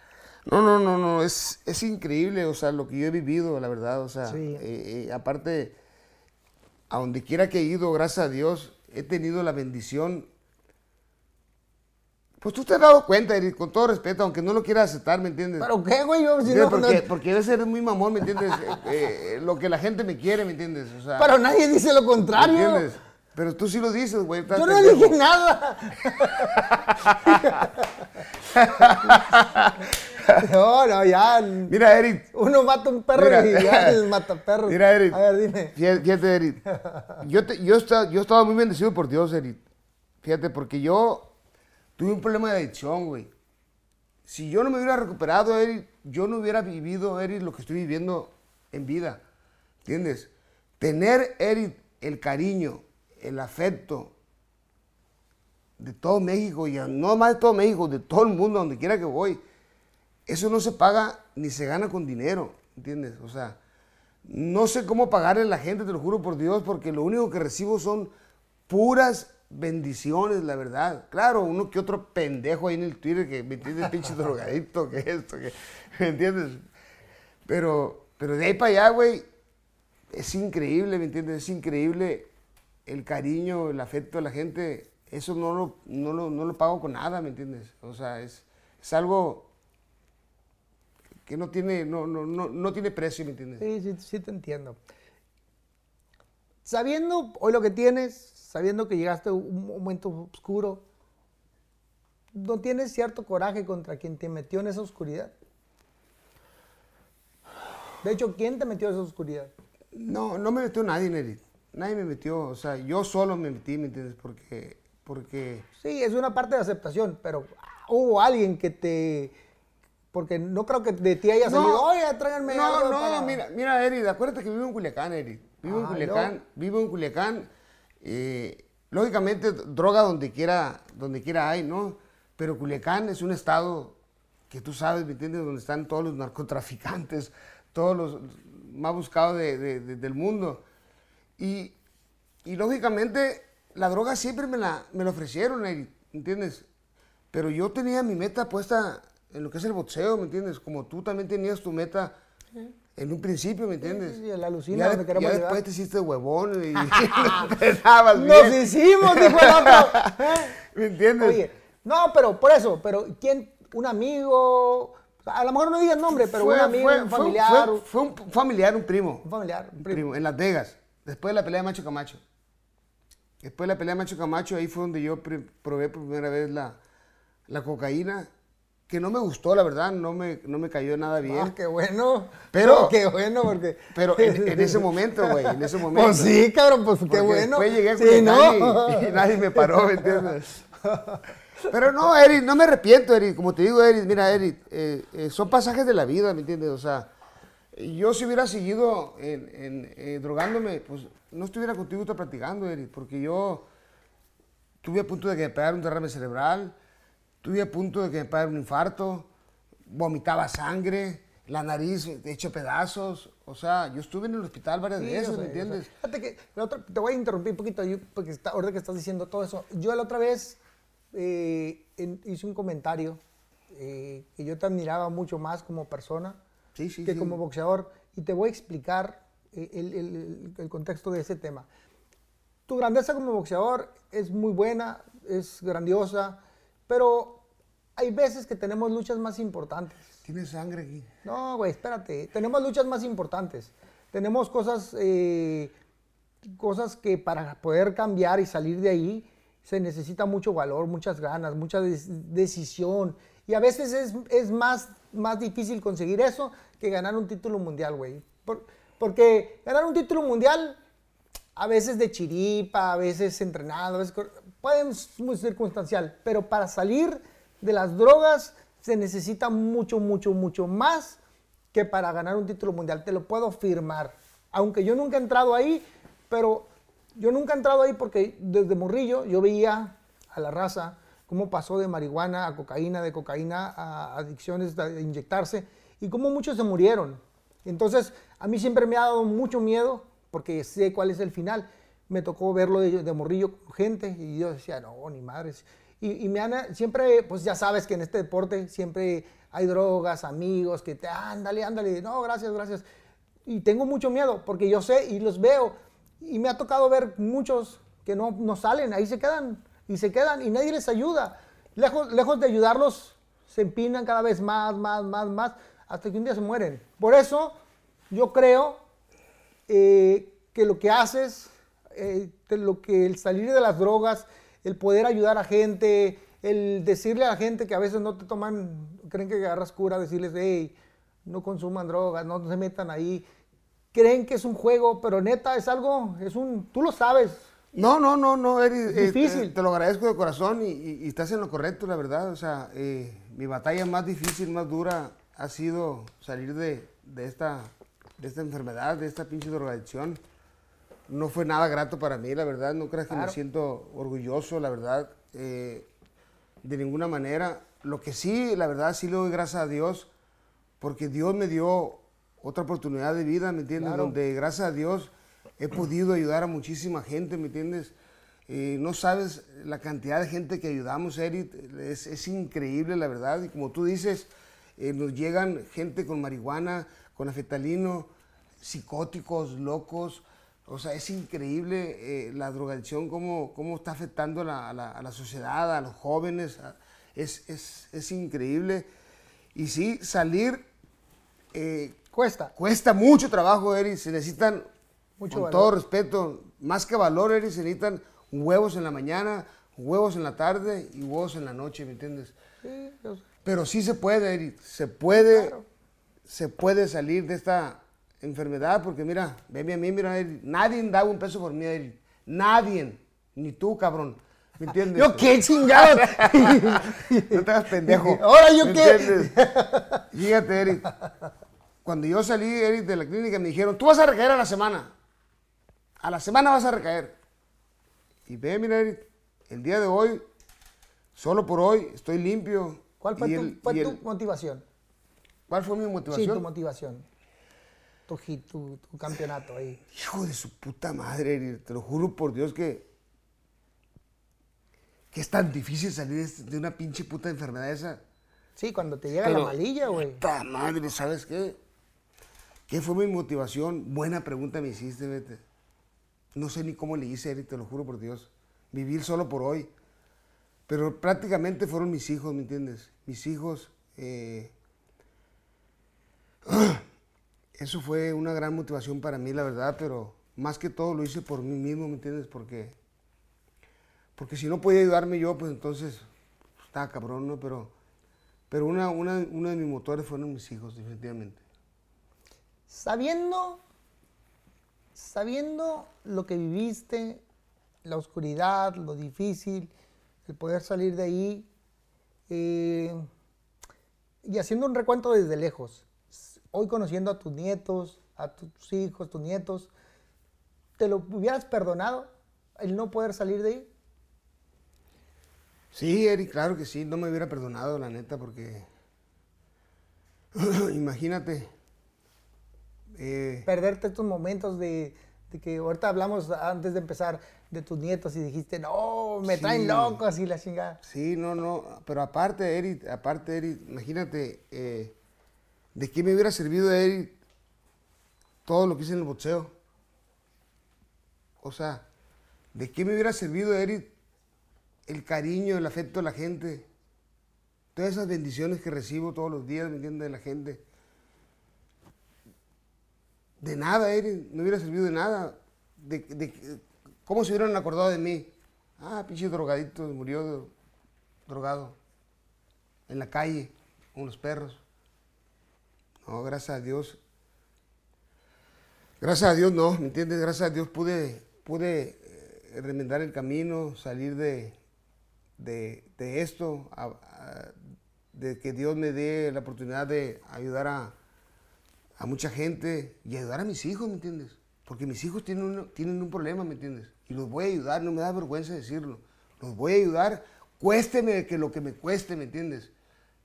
no, no, no, no, es, es increíble, o sea, lo que yo he vivido, la verdad, o sea, Sí. eh, eh, aparte, a donde quiera que he ido, gracias a Dios, he tenido la bendición. Pues tú te has dado cuenta, Eric, con todo respeto, aunque no lo quieras aceptar, ¿me entiendes? ¿Pero qué, güey? Yo, si no- porque, no- porque ser muy mamón, ¿me entiendes? Eh, eh, lo que la gente me quiere, ¿me entiendes? O sea, pero nadie dice lo ¿me contrario. entiendes? Pero tú sí lo dices, güey. Yo no dije nada. no, no, ya. Mira, Eric. Uno mata un perro Mira. y ya el mata perros. Mira, Eric. A ver, dime. Fíjate, Eric. Yo, te- yo, esta- yo estaba muy bendecido por Dios, Eric. Fíjate, porque yo tuve un problema de adicción, güey. Si yo no me hubiera recuperado, Eric, yo no hubiera vivido, Eric, lo que estoy viviendo en vida. ¿Entiendes? Tener, Eric, el cariño, el afecto de todo México, y no más de todo México, de todo el mundo, donde quiera que voy, eso no se paga ni se gana con dinero, ¿entiendes? O sea, no sé cómo pagarle a la gente, te lo juro por Dios, porque lo único que recibo son puras bendiciones, la verdad. Claro, uno que otro pendejo ahí en el Twitter que me entiende pinche drogadicto, que esto, que, ¿me entiendes? Pero, pero de ahí para allá, güey, es increíble, ¿me entiendes? Es increíble el cariño, el afecto de la gente. Eso no lo, no lo, no lo pago con nada, ¿me entiendes? O sea, es, es algo que no tiene, no, no, no, no tiene precio, ¿me entiendes? Sí, sí, sí te entiendo. Sabiendo hoy lo que tienes, sabiendo que llegaste a un momento oscuro, ¿no tienes cierto coraje contra quien te metió en esa oscuridad? De hecho, ¿quién te metió en esa oscuridad? No, no me metió nadie, Neri. Nadie me metió, o sea, yo solo me metí, ¿me entiendes? Porque, porque, Sí, es una parte de aceptación, pero hubo alguien que te... Porque no creo que de ti haya No. salido, oye, tráiganme no, algo no, para-". mira, mira, Eri, acuérdate que vivo en Culiacán, Eri. Vivo en Ah, Culiacán, vivo en Culiacán. Eh, lógicamente, droga donde quiera, donde quiera hay, ¿no? Pero Culiacán es un estado que tú sabes, ¿me entiendes? Donde están todos los narcotraficantes, todos los más buscados de- de- de- del mundo. Y, y lógicamente, la droga siempre me la, me la ofrecieron, Eri, ¿entiendes? Pero yo tenía mi meta puesta en lo que es el boxeo, ¿me entiendes? Como tú también tenías tu meta en un principio, ¿me entiendes? sí, el alucina ya, ya después te hiciste huevón y entrenabas Nos hicimos, dijo el otro. ¿Me entiendes? Oye, no, pero por eso, pero ¿quién? ¿Un amigo? A lo mejor no digas nombre, pero un amigo, un fue- familiar. Fue, fue un familiar, un primo. un familiar, un Un primo. primo, en Las Vegas, después de la pelea de Macho Camacho. Después de la pelea de Macho Camacho, ahí fue donde yo pr- probé por primera vez la, la cocaína, que no me gustó, la verdad, no me, no me cayó nada bien. Ah, qué bueno. Pero- qué bueno, porque. Pero en, en ese momento, güey, en ese momento. Pues sí, cabrón, pues qué bueno. Después llegué Sí, Culiacán ¿no? y, y nadie me paró, ¿me entiendes? Pero no, Eric, no me arrepiento, Eric. Como te digo, Eric, mira, Eric, eh, eh, son pasajes de la vida, ¿me entiendes? O sea, yo si hubiera seguido en, en, eh, drogándome, pues no estuviera contigo ahorita platicando, Eric, porque yo estuve a punto de que me pegara un derrame cerebral, estuve a punto de que me pegara un infarto, vomitaba sangre, la nariz hecho pedazos. O sea, yo estuve en el hospital varias Sí, veces, sé, ¿me entiendes? Fíjate que la otra- te voy a interrumpir un poquito yo, porque está, ahorita que estás diciendo todo eso. Yo la otra vez eh, en- hice un comentario eh, que yo te admiraba mucho más como persona Sí, sí, que como boxeador y te voy a explicar eh, el- el- el contexto de ese tema. Tu grandeza como boxeador es muy buena, es grandiosa, pero hay veces que tenemos luchas más importantes. Tiene sangre aquí. No, güey, espérate. Tenemos luchas más importantes. Tenemos cosas, eh, cosas que para poder cambiar y salir de ahí se necesita mucho valor, muchas ganas, mucha decisión. Y a veces es, es más, más difícil conseguir eso que ganar un título mundial, güey. Por- porque ganar un título mundial, a veces de chiripa, a veces entrenado, a veces cor- puede ser muy circunstancial, pero para salir de las drogas se necesita mucho, mucho, mucho más que para ganar un título mundial. Te lo puedo firmar. Aunque yo nunca he entrado ahí, pero yo nunca he entrado ahí porque desde morrillo yo veía a la raza cómo pasó de marihuana a cocaína, de cocaína a adicciones de inyectarse y cómo muchos se murieron. Entonces, a mí siempre me ha dado mucho miedo porque sé cuál es el final. Me tocó verlo de, de morrillo con gente y yo decía, no, ni madres. Y, me han, siempre, pues ya sabes que en este deporte siempre hay drogas, amigos que te, ándale, ándale, no, gracias, gracias. Y tengo mucho miedo porque yo sé y los veo. Y me ha tocado ver muchos que no, no salen, ahí se quedan y se quedan y nadie les ayuda. Lejos, lejos de ayudarlos, se empinan cada vez más, más, más, más, hasta que un día se mueren. Por eso yo creo eh, que lo que haces, eh, lo que el salir de las drogas, el poder ayudar a gente, el decirle a la gente que a veces no te toman, creen que agarras cura, decirles, hey, no consuman drogas, no se metan ahí. Creen que es un juego, pero neta es algo, es un, tú lo sabes. No, no, no, no, Eri, eh, difícil. Te, te lo agradezco de corazón y, y- y estás en lo correcto, la verdad. O sea, eh, mi batalla más difícil, más dura, ha sido salir de, de esta, de esta enfermedad, de esta pinche drogadicción. No fue nada grato para mí, la verdad. No creas que me siento orgulloso, la verdad. eh, de ninguna manera. Lo que sí, la verdad, sí le doy gracias a Dios, porque Dios me dio otra oportunidad de vida, ¿me entiendes? Claro. Donde gracias a Dios he podido ayudar a muchísima gente, ¿me entiendes? Eh, no sabes la cantidad de gente que ayudamos, Eric, es, es increíble, la verdad. Y como tú dices, eh, nos llegan gente con marihuana, con afetalino, psicóticos, locos. O sea, es increíble eh, la drogadicción, cómo, cómo está afectando a la, a la- a la sociedad, a los jóvenes. a- es, es- es increíble. Y sí, salir eh, Cuesta. cuesta mucho trabajo, Eri. Se necesitan, Mucho con valor. todo respeto, más que valor, Eri, se necesitan huevos en la mañana, huevos en la tarde y huevos en la noche, ¿me entiendes? Sí, yo sé. Pero sí se puede, Eri. Se puede, Claro. se puede salir de esta enfermedad porque mira, veme a mí, mira, Eri. Nadie daba un peso por mí, Eri. Nadie. Ni tú, cabrón. ¿Me entiendes? ¿Yo qué chingados? No te hagas pendejo. Ahora, ¿yo ¿Me qué? entiendes? Fíjate, Eric. Cuando yo salí, Eric, de la clínica, me dijeron, tú vas a recaer a la semana. A la semana vas a recaer. Y ve, mira, Eric, el día de hoy, solo por hoy, estoy limpio. ¿Cuál fue, tu, el- fue tu el- motivación? ¿Cuál fue mi Sí, motivación? tu motivación. Tu tu, tu campeonato ahí. Hijo de su puta madre, te lo juro por Dios que... Que es tan difícil salir de de una pinche puta enfermedad esa. Sí, cuando te llega Pero- la malilla, güey. Puta madre, ¿sabes qué? ¿Qué fue mi motivación? Buena pregunta me hiciste, vete. No sé ni cómo le hice, Eric, te lo juro por Dios. Vivir solo por hoy. Pero prácticamente fueron mis hijos, ¿me entiendes? Mis hijos. eh, Eso fue una gran motivación para mí, la verdad, pero más que todo lo hice por mí mismo, ¿me entiendes? Porque, porque si no podía ayudarme yo, pues entonces estaba cabrón, ¿no? Pero, pero una, una, uno de mis motores fueron mis hijos, definitivamente. Sabiendo, sabiendo lo que viviste, la oscuridad, lo difícil, el poder salir de ahí, eh, y haciendo un recuento desde lejos, hoy conociendo a tus nietos, a tus hijos, tus nietos, ¿te lo hubieras perdonado el no poder salir de ahí? Sí, Eric, claro que sí, no me hubiera perdonado, la neta, porque imagínate. eh, Perderte estos momentos de, de que ahorita hablamos antes de empezar de tus nietos y dijiste, no, me traen locos y la chingada. Sí, no, no, pero aparte, Eric, aparte, Eric, imagínate, eh, ¿de qué me hubiera servido, Eric, todo lo que hice en el boxeo? O sea, ¿de qué me hubiera servido, Eric, el cariño, el afecto de la gente? Todas esas bendiciones que recibo todos los días, ¿me entiendes? De la gente. De nada, Eric, no hubiera servido de nada. De, de- ¿Cómo se hubieran acordado de mí? Ah, pinche drogadito, murió de- drogado. En la calle, con los perros. No, gracias a Dios. Gracias a Dios no, ¿me entiendes? Gracias a Dios pude, pude eh, remendar el camino, salir de, de, de esto, de que Dios me dé la oportunidad de ayudar a, a mucha gente y ayudar a mis hijos, ¿me entiendes? Porque mis hijos tienen un, tienen un problema, ¿me entiendes? Y los voy a ayudar, no me da vergüenza decirlo. Los voy a ayudar, cuésteme que lo que me cueste, ¿me entiendes?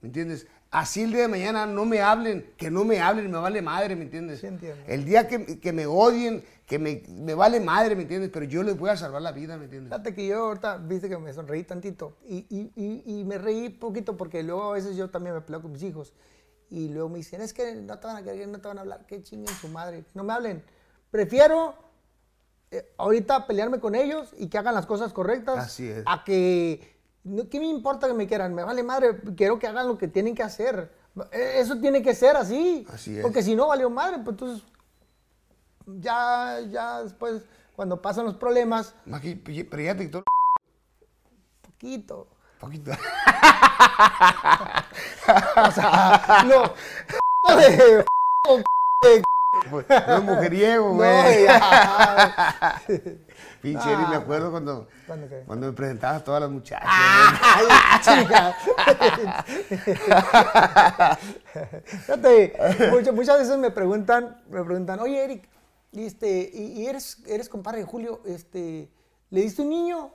¿Me entiendes? Así el día de mañana no me hablen, que no me hablen, me vale madre, ¿me entiendes? Sí. El día que, que me odien, que me, me vale madre, ¿me entiendes? Pero yo les voy a salvar la vida, ¿me entiendes? Fíjate que yo ahorita, viste que me sonreí tantito y, y- y- y me reí poquito porque luego a veces yo también me peleo con mis hijos y luego me dicen, es que no te van a querer, no te van a hablar, que chinguen su madre, no me hablen. Prefiero eh, ahorita pelearme con ellos y que hagan las cosas correctas Así es. a que, ¿qué me importa que me quieran? Me vale madre, quiero que hagan lo que tienen que hacer. Eh, Eso tiene que ser así. Así es. Porque si no valió madre, pues entonces ya, ya después, cuando pasan los problemas, Maqui- Pero ya te quitó poquito. poquito. O sea, no. de- No es mujeriego, no, güey. ya. Pinche Eri, me acuerdo cuando, cuando me presentabas a todas las muchachas. Chinga. Fíjate, muchas, veces me preguntan, me preguntan, oye Eric, y este, y, y eres, eres compadre de Julio, este, ¿le diste un niño?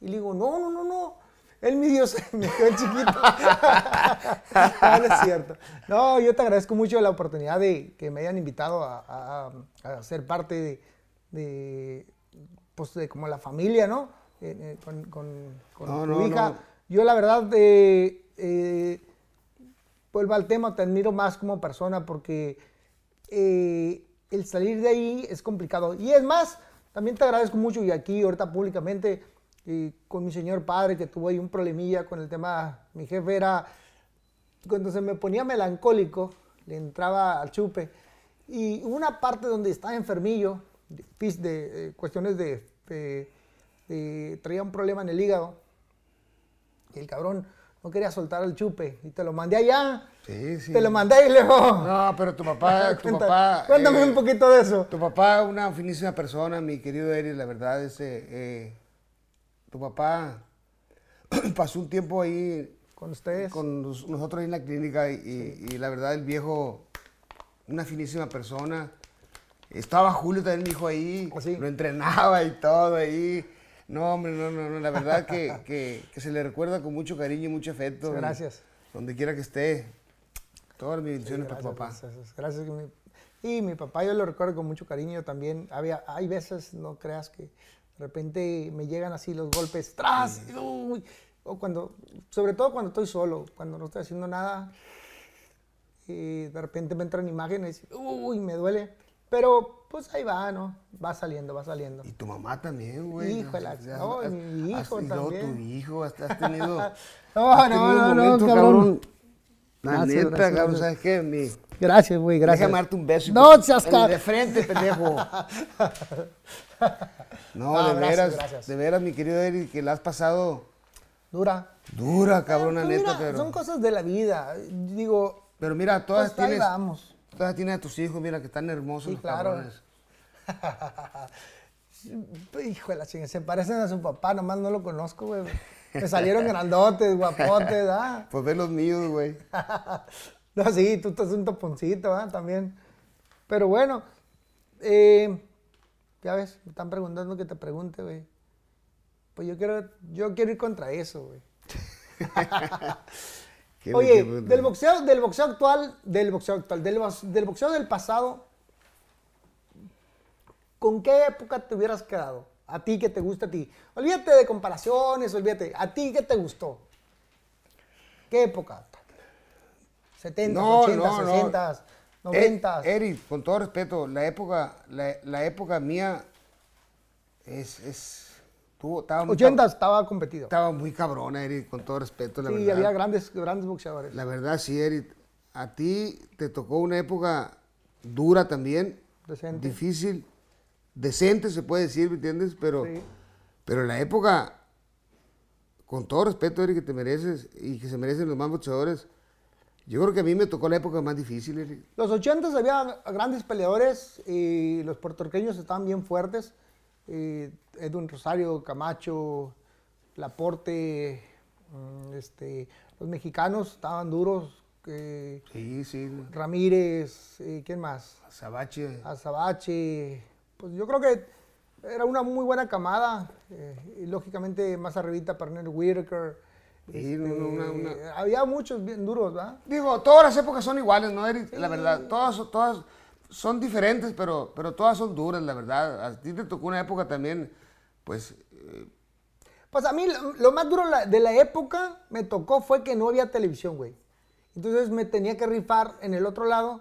Y le digo, no, no, no, no. Él me dio, me quedó chiquito. no, no es cierto. No, yo te agradezco mucho la oportunidad de que me hayan invitado a, a- a ser parte de, de, pues, de como la familia, ¿no? Eh, eh, con con- con No, tu no, hija. no. Yo la verdad, eh, eh, vuelvo al tema, te admiro más como persona porque eh, el salir de ahí es complicado. Y es más, también te agradezco mucho y aquí ahorita públicamente eh, con mi señor padre que tuvo ahí un problemilla con el tema, mi jefe era, cuando se me ponía melancólico, le entraba al chupe. Y una parte donde estaba enfermillo, de, de, eh, cuestiones de, de- de- traía un problema en el hígado. Y el cabrón no quería soltar el chupe. Y te lo mandé allá. Sí, sí. Te lo mandé y luego... No, pero tu papá, tu Cuenta- papá. Cuéntame eh, un poquito de eso. Tu papá, una finísima persona, mi querido Eri, la verdad, ese, eh, tu papá pasó un tiempo ahí Con ustedes. con nos- nosotros ahí en la clínica y, y- y la verdad el viejo, una finísima persona. Estaba Julio también, mi hijo ahí, ¿Ah, sí? lo entrenaba y todo ahí. No, hombre, no, no, no, la verdad que, que- que se le recuerda con mucho cariño y mucho afecto. Gracias. Donde quiera que esté. Todas mis bendiciones para tu Gracias, papá. gracias, gracias. que mi- Y mi papá yo lo recuerdo con mucho cariño también. Había, hay veces, no creas que de repente me llegan así los golpes, tras, uy, o cuando, sobre todo cuando estoy solo, cuando no estoy haciendo nada, y de repente me entran imágenes, uy, me duele. Pero pues ahí va, ¿no? Va saliendo, va saliendo. Y tu mamá también, güey. Híjole, O sea, no, has- mi has- hijo luego también. tu hijo, has, has tenido. has No, no, tenido no, un no, momento, cabrón. La Gracias, neta, gracias, cabrón, gracias. ¿sabes qué? Mi, Gracias, güey, gracias. Déjame darte un beso. No seas en ca- De frente, pendejo. No, No, de veras, de veras, mi querido Eric, que la has pasado Dura. dura, cabrona, Pues neta, pero. Son cosas de la vida. Digo, Pero mira, todas pues ahí vamos. Todas tienes a tus hijos, mira, que están hermosos Sí, los claro. cabrones. Hijo de la chingada, se parecen a su papá, nomás no lo conozco, güey. Me salieron grandotes, guapotes, ¿ah? Pues ve los míos, güey. No, sí, tú estás un toponcito, ¿ah? También. Pero bueno, eh, ya ves, me están preguntando que te pregunte, güey. Pues yo quiero, yo quiero ir contra eso, güey. ¿Qué me Oye, del boxeo, del boxeo actual, del boxeo actual, del, box- del boxeo del pasado, ¿con qué época te hubieras quedado? A ti que te gusta a ti. Olvídate de comparaciones, olvídate. ¿A ti qué te gustó? ¿Qué época? 70, No, 80, no, no. 60, 90. Eh, Eric, con todo respeto, la época, la, la época mía es, es, tuvo, estaba muy 80 cab- estaba competido. estaba muy cabrona, Eric, con todo respeto, la Sí, verdad. había grandes, grandes boxeadores. La verdad, sí, Eric, a ti te tocó una época dura también, Decente. difícil, decente se puede decir, ¿me entiendes? Pero, Sí. pero la época, con todo respeto, Eric, que te mereces y que se merecen los más boxeadores, yo creo que a mí me tocó la época más difícil, Eric. Los 80 había grandes peleadores y los puertorriqueños estaban bien fuertes. Eh, Edwin Rosario, Camacho, Laporte, mm, este, los mexicanos estaban duros. eh, Sí, sí, Ramírez, eh, ¿quién más? Sabache. Azabache. Pues yo creo que era una muy buena camada. eh, y lógicamente más arribita Pernell Whitaker. Sí, una- una- Había muchos bien duros, ¿verdad? Digo, todas las épocas son iguales, ¿no, Eric? La verdad, todas, todas son diferentes, pero, pero todas son duras, la verdad. A ti te tocó una época también, pues, Pues a mí lo, lo más duro la- de la época me tocó fue que no había televisión, güey. Entonces me tenía que rifar en el otro lado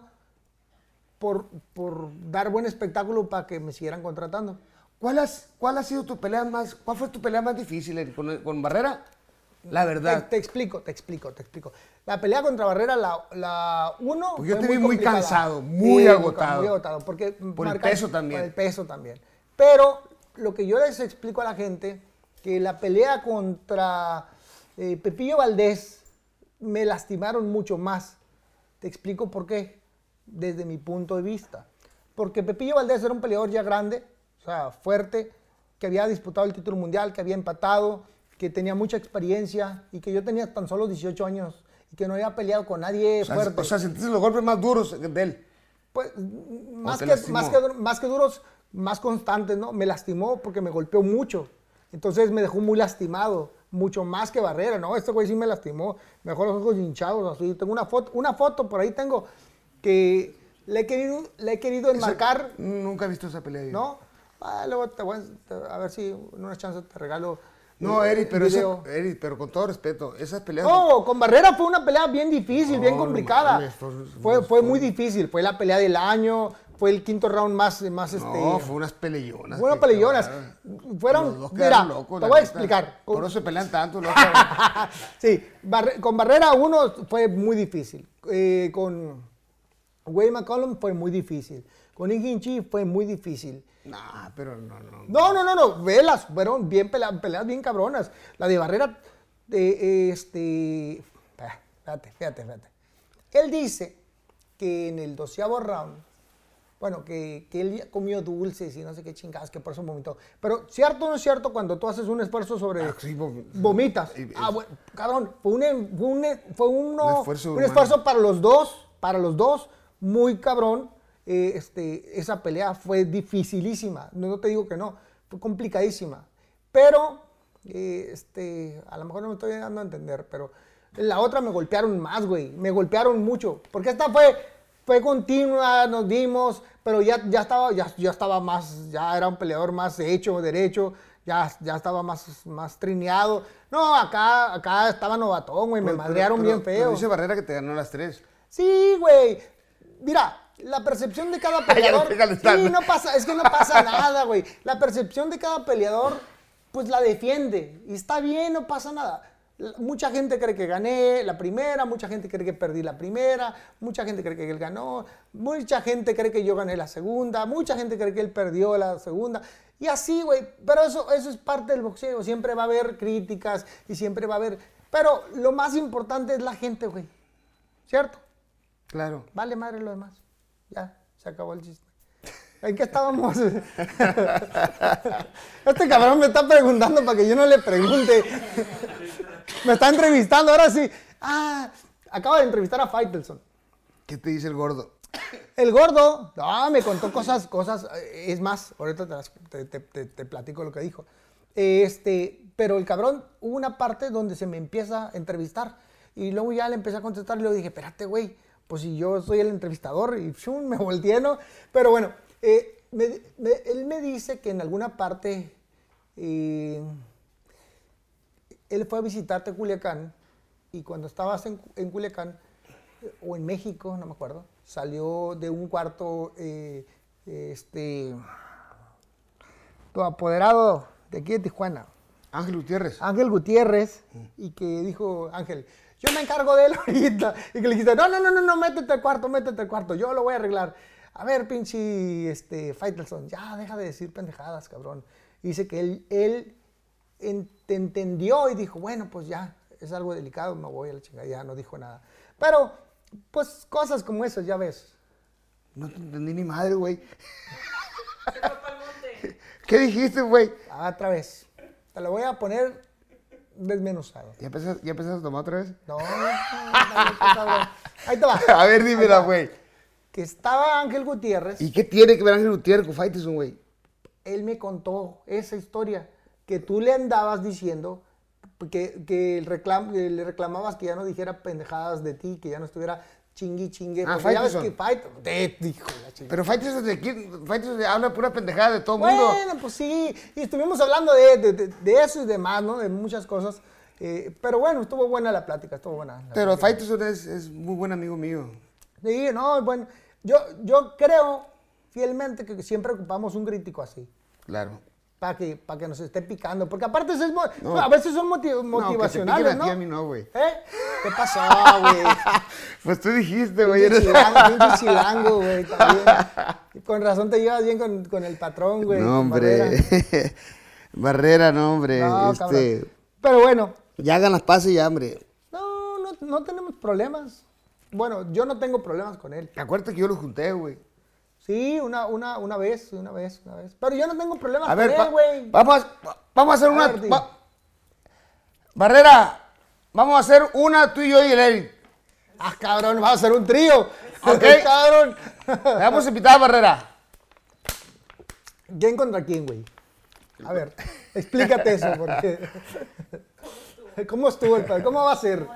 por, por dar buen espectáculo para que me siguieran contratando. ¿cuál, has- ¿cuál ha sido tu pelea más, cuál fue tu pelea más difícil, Eric? ¿Con, con Barrera? La verdad. te explico, te explico, te explico. La pelea contra Barrera, la, la uno. Porque yo fue te vi muy cansado, muy agotado. Muy agotado, porque. Por el peso también. Por el peso también. Pero lo que yo les explico a la gente, que la pelea contra eh, Pepillo Valdés me lastimaron mucho más. Te explico por qué, desde mi punto de vista. Porque Pepillo Valdés era un peleador ya grande, o sea, fuerte, que había disputado el título mundial, que había empatado, que tenía mucha experiencia y que yo tenía tan solo 18 años y que no había peleado con nadie O sea, fuerte. o sea, sentiste los golpes más duros de él. Pues, más que, más, que, más que duros, más constantes, ¿no? Me lastimó porque me golpeó mucho. Entonces me dejó muy lastimado, mucho más que Barrera, ¿no? Este güey sí me lastimó, me dejó los ojos hinchados, así. Tengo una foto, una foto por ahí tengo que le he querido, le he querido enmarcar, Nunca he visto esa pelea. yo. ¿no? Ah, luego te voy a, a ver si en una chance te regalo. No, Eric, pero, video. Eric, pero con todo respeto, esas peleas... No, con Barrera fue una pelea bien difícil, bien No, complicada. fue- fue, fue- fue muy difícil, fue la pelea del año, fue el quinto round más, más este. No, fue unas peleonas. Fue unas peleonas. Fueron, los dos mira, locos, te voy a explicar. Por eso se pelean tanto. loco. sí, Barre- con Barrera uno fue muy difícil. Eh, con, Wade McCollum fue muy difícil. Con Ingin Chi fue muy difícil. Nah, pero no, no. No, no, no, no. Velas, fueron bien peleas, peleas bien cabronas. La de Barrera, eh, este. Fíjate, fíjate, fíjate. Él dice que en el doceavo round, bueno, que, que él comió dulces y no sé qué chingadas, que por eso vomitó. Pero, ¿cierto o no es cierto cuando tú haces un esfuerzo sobre. Ah, sí, vom- vomitas? y- Ah, bueno, cabrón, fue un, fue un, fue uno- Un esfuerzo un esfuerzo para los dos, para los dos, muy cabrón. Eh, este, esa pelea fue dificilísima, no, no te digo que no, fue complicadísima. Pero, eh, este, a lo mejor no me estoy dando a entender, pero la otra me golpearon más, güey, me golpearon mucho. Porque esta fue, fue continua, nos dimos, pero ya, ya, estaba, ya, ya estaba más, ya era un peleador más hecho, derecho, ya, ya estaba más, más trineado. No, acá, acá estaba novatón, güey, me Pero- madrearon pero- bien pero feo. Dice Barrera que te ganó las tres. Sí, güey. Mira, la percepción de cada peleador. sí, no pasa, es que no pasa nada, güey. La percepción de cada peleador, pues la defiende. Y está bien, no pasa nada. Mucha gente cree que gané la primera, mucha gente cree que perdí la primera, mucha gente cree que él ganó, mucha gente cree que yo gané la segunda, mucha gente cree que él perdió la segunda. Y así, güey. Pero eso, eso es parte del boxeo. Siempre va a haber críticas y siempre va a haber. Pero lo más importante es la gente, güey. ¿Cierto? Claro. Vale madre lo demás. Ya, se acabó el chiste. ¿En qué estábamos? este cabrón me está preguntando para que yo no le pregunte. me está entrevistando, ahora sí. Ah, acaba de entrevistar a Faitelson. ¿Qué te dice el gordo? El gordo, no, me contó cosas, cosas, eh, es más, ahorita te, te- te- te- te platico lo que dijo. Este, pero el cabrón, hubo una parte donde se me empieza a entrevistar y luego ya le empecé a contestar y le dije, espérate, güey, pues si yo soy el entrevistador y shum, me volteé, ¿no? Pero bueno, eh, me- me- él me dice que en alguna parte eh, él fue a visitarte Culiacán y cuando estabas en, en Culiacán o en México, no me acuerdo, salió de un cuarto eh, este tu apoderado de aquí de Tijuana, Ángel Gutiérrez. Ángel Gutiérrez, y que dijo Ángel, yo me encargo de él ahorita. Y que le dijiste, no, no, no, no, no, métete al cuarto, métete al cuarto, yo lo voy a arreglar. A ver, pinche este, Faitelson, ya deja de decir pendejadas, cabrón. Y dice que él, él en- te entendió y dijo, bueno, pues ya, es algo delicado, me voy a la chingada, ya no dijo nada. Pero, pues cosas como esas, ya ves. No te entendí ni madre, güey. ¿Qué dijiste, güey? Ah, Otra vez. Te lo voy a poner desmenuzado. ¿Ya empezaste, ¿Ya empezaste a tomar otra vez? No, no, cabrón. Ahí te va. A ver, dímela, güey. Que estaba Ángel Gutiérrez. ¿Y qué tiene que ver Ángel Gutiérrez con Faitelson, güey? él me contó esa historia, que tú le andabas diciendo que, que el reclam- que le reclamabas que ya no dijera pendejadas de ti, que ya no estuviera chingui chingue. Ah, ya ves que te dijo la chingada. Pero Faitelson de aquí, Faitelson habla pura pendejada de todo el mundo. Bueno, pues sí, y estuvimos hablando de, de- de- de eso y demás, ¿no? De muchas cosas. eh, pero bueno, estuvo buena la plática, estuvo buena. Pero. Faitelson es, es muy buen amigo mío. Sí, no, bueno, yo, yo creo fielmente que siempre ocupamos un crítico así. Claro. Para que, para que nos esté picando. Porque aparte es mo- No. a veces son moti- No, que te motivacionales, piquen a ¿no? ti, a mí no, güey. ¿Eh? ¿Qué pasó, güey? Pues tú dijiste, güey. Eres- chilango, chilango, güey. Con razón te llevas bien con, con el patrón, güey. No, hombre. Barrera. Barrera, no, hombre. No, este. Pero bueno, ya hagan las pases ya, hombre. no, no, no tenemos problemas. Bueno, yo no tengo problemas con él. Acuérdate que yo lo junté, güey. Sí, una, una, una vez, una vez, una vez. Pero yo no tengo problemas A ver, con va- él, güey. vamos, a- vamos a hacer A una. ver, va- Barrera, vamos a hacer una tú y yo y el Eric. Ah, cabrón, vamos a hacer un trío. Ok. cabrón. Te vamos a invitar a Barrera. ¿Quién contra quién, güey? A ver, explícate eso, porque... ¿Cómo estuvo el? ¿Cómo va a ser?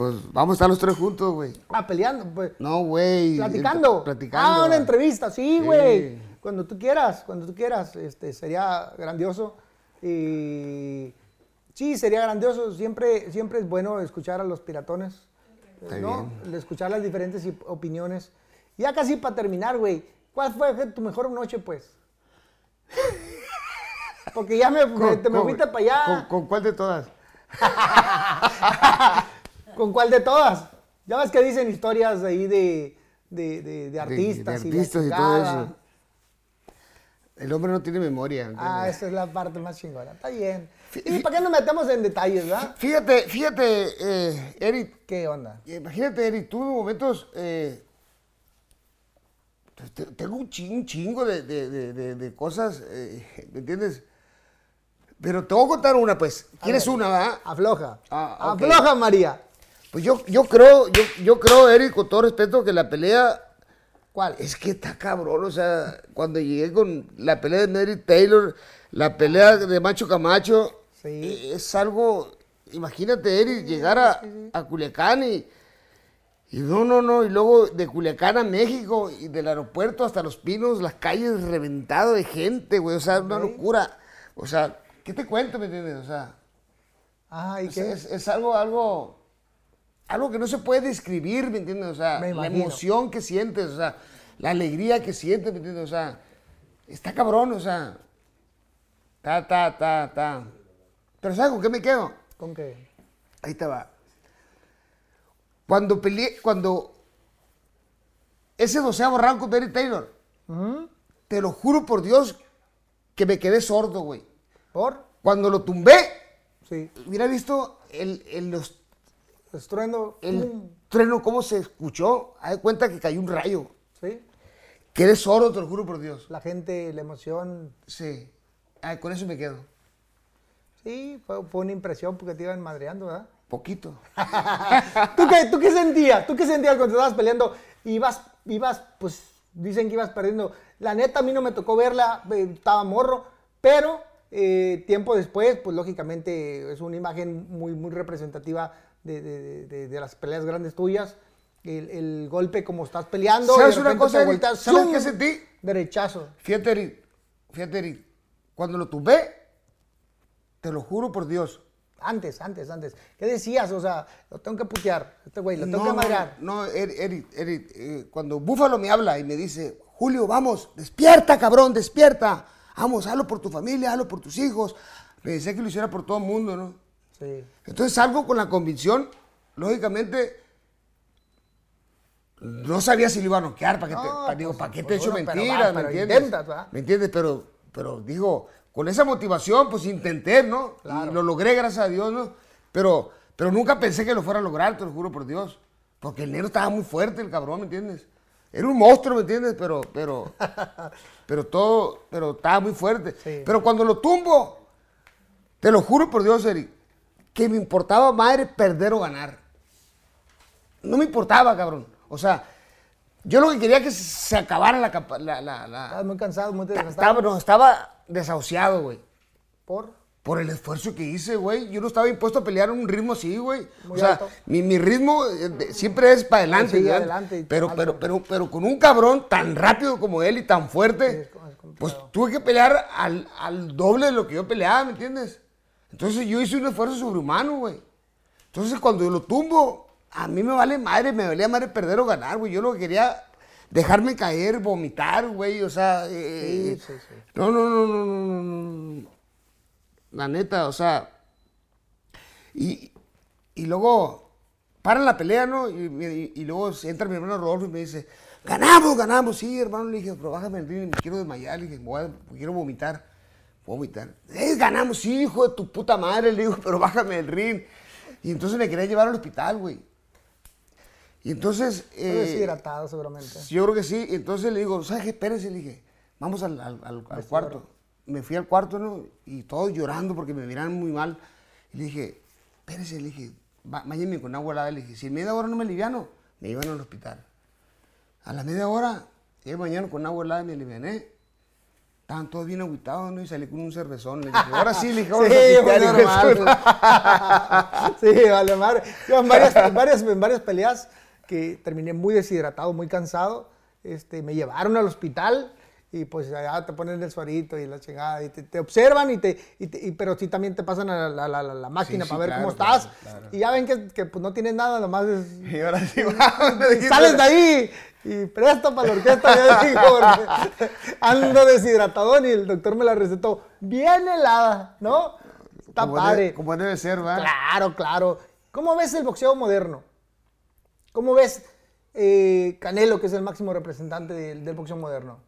Pues vamos a estar los tres juntos, güey. Ah, peleando, pues. No, güey. Platicando. Platicando. Ah, una entrevista, sí, Sí. güey. Cuando tú quieras, cuando tú quieras, este, sería grandioso. Y sí, sería grandioso. Siempre, siempre es bueno escuchar a los piratones, Está ¿no? Escuchar las diferentes op- opiniones. Ya casi para terminar, güey. ¿Cuál fue tu mejor noche, pues? Porque ya me, me- Con- te me fuiste para allá. ¿Con, con cuál de todas? ¿Con cuál de todas? Ya ves que dicen historias de ahí de, de, de- de artistas, de y, artistas y todo eso. El hombre no tiene memoria. Ah, esa es la parte más chingona. Está bien. ¿Y para qué nos metemos en detalles, verdad? Fíjate, fíjate, eh, Eric, ¿Qué onda? Imagínate, Eric, tuve momentos. eh, te- tengo un chingo, de, de- cosas, eh, ¿me entiendes? Pero te voy a contar una, pues. ¿Quieres ver. una, verdad? Afloja. Ah. Afloja, María. Pues yo, yo creo, yo, yo creo, Eric, con todo respeto, que la pelea. ¿Cuál? Es que está cabrón, o sea, cuando llegué con la pelea de Mary Taylor, la pelea de Macho Camacho, Sí. eh, es algo, imagínate, Eric, llegar a, a Culiacán y, y no, no, no, y luego de Culiacán a México y del aeropuerto hasta Los Pinos, las calles reventado de gente, güey, o sea, una locura. O sea, ¿qué te cuento, me entiendes? O sea, Ah, ¿y qué? es- es algo, algo, algo que no se puede describir, ¿me entiendes? O sea, la emoción que sientes, o sea, la alegría que sientes, ¿me entiendes? O sea, está cabrón, o sea, ta, ta, ta, ta. Pero ¿sabes con qué me quedo? ¿Con qué? Ahí te va. Cuando peleé, cuando ese doceavo round con Barry Taylor, Ujú. te lo juro por Dios que me quedé sordo, güey. ¿Por? Cuando lo tumbé, Sí. hubiera visto el, el- los Estruendo. el pum. trueno, cómo se escuchó, haz de cuenta que cayó un rayo. Sí. Quedé sordo, te lo juro por Dios. La gente, la emoción. Sí. Ah, con eso me quedo. Sí, fue, fue una impresión porque te iban madreando, ¿verdad? Poquito. ¿Tú qué, ¿Tú qué sentías? ¿Tú qué sentías cuando estabas peleando? Ibas, ibas, pues dicen que ibas perdiendo. La neta, a mí no me tocó verla, eh, estaba morro, pero eh, tiempo después, pues lógicamente es una imagen muy, muy representativa de, de- de- de las peleas grandes tuyas. El, el golpe como estás peleando. ¿Sabes y de una cosa, volteas, ¿Sabes qué sentí? Derechazo. Fíjate, Eric. Fíjate, Eric. Cuando lo tumbé, te lo juro por Dios. Antes, antes, antes. ¿Qué decías? O sea, lo tengo que putear. Este güey, lo tengo no, que madrear. no, Eric, Eric, eh, cuando Búfalo me habla y me dice, Julio, vamos, despierta, cabrón, despierta. Vamos, hazlo por tu familia, hazlo por tus hijos. Me decía que lo hiciera por todo el mundo, ¿no? Sí. Entonces salgo con la convicción, lógicamente, no sabía si lo iba a noquear, para qué te, No, pa- digo, pues, ¿para qué te pues, he hecho bueno, mentiras? ¿Me entiendes? ¿Me entiendes? Pero, pero digo, con esa motivación, pues intenté, ¿no? Claro. Y lo logré, gracias a Dios, ¿no? Pero, pero nunca pensé que lo fuera a lograr, te lo juro por Dios. Porque el negro estaba muy fuerte, el cabrón, ¿me entiendes? Era un monstruo, ¿me entiendes? Pero, pero, pero todo, pero estaba muy fuerte. Sí. Pero cuando lo tumbo, te lo juro por Dios, Eric, que me importaba madre perder o ganar. No me importaba, cabrón. O sea, yo lo que quería que se acabara la... la, la- la- Estabas muy cansado, muy estaba, desgastado. no, estaba desahuciado, güey. ¿Por? Por el esfuerzo que hice, güey. Yo no estaba impuesto a pelear en un ritmo así, güey. Muy O sea, mi, mi ritmo eh, de- siempre es para adelante. Sí, pero, alto. pero, pero, pero con un cabrón tan rápido como él y tan fuerte, es es pues tuve que pelear al, al doble de lo que yo peleaba, ¿me entiendes? Entonces yo hice un esfuerzo sobrehumano, güey. Entonces cuando yo lo tumbo, a mí me vale madre, me valía madre perder o ganar, güey. Yo lo que quería dejarme caer, vomitar, güey. O sea, eh, Sí, sí, sí. no, no, no, no, no, no, no. La neta, o sea. Y, y luego paran la pelea, ¿no? Y, y- y luego entra mi hermano Rodolfo y me dice, ganamos, ganamos. Sí, hermano, le dije, pero bájame el ring, me quiero desmayar. Le dije, voy a- quiero vomitar. Vomitar. Eh, ganamos, hijo de tu puta madre. Le digo, pero bájame el ring. Y entonces me quería llevar al hospital, güey. Y entonces... Eh, deshidratado seguramente. yo creo que sí. Y Entonces le digo, ¿sabes qué? Espérese, le dije, vamos al, al- al- al cuarto. Me fui al cuarto, ¿no? Y todos llorando porque me miraban muy mal. Y le dije, espérese, le dije, "Va- báñeme con agua helada. Le dije, si en media hora no me aliviano, me iban al hospital. A la media hora, llegué mañana con agua helada y me aliviané. Estaban todos bien aguitados, ¿no? Y salí con un cervezón. Le dije, ahora sí, le dije, ahora Sí, su- normal. sí, vale, madre. Yo en varias, en varias, en varias peleas que terminé muy deshidratado, muy cansado, este, me llevaron al hospital y pues allá te ponen el suarito y la chingada y te, te observan y te, y te- y- pero sí también te pasan a la, la- la- la máquina Sí, para sí, ver cómo estás claro, claro. y ya ven que, que, pues no tienes nada, nomás es, Y ahora sí, dije, sales de ahí y presto para la orquesta, ya digo, ando deshidratadón y el doctor me la recetó bien helada, ¿no? Está como padre. Debe, como debe ser, ¿va? Claro, claro. ¿Cómo ves el boxeo moderno? ¿Cómo ves eh, Canelo, que es el máximo representante del, del boxeo moderno?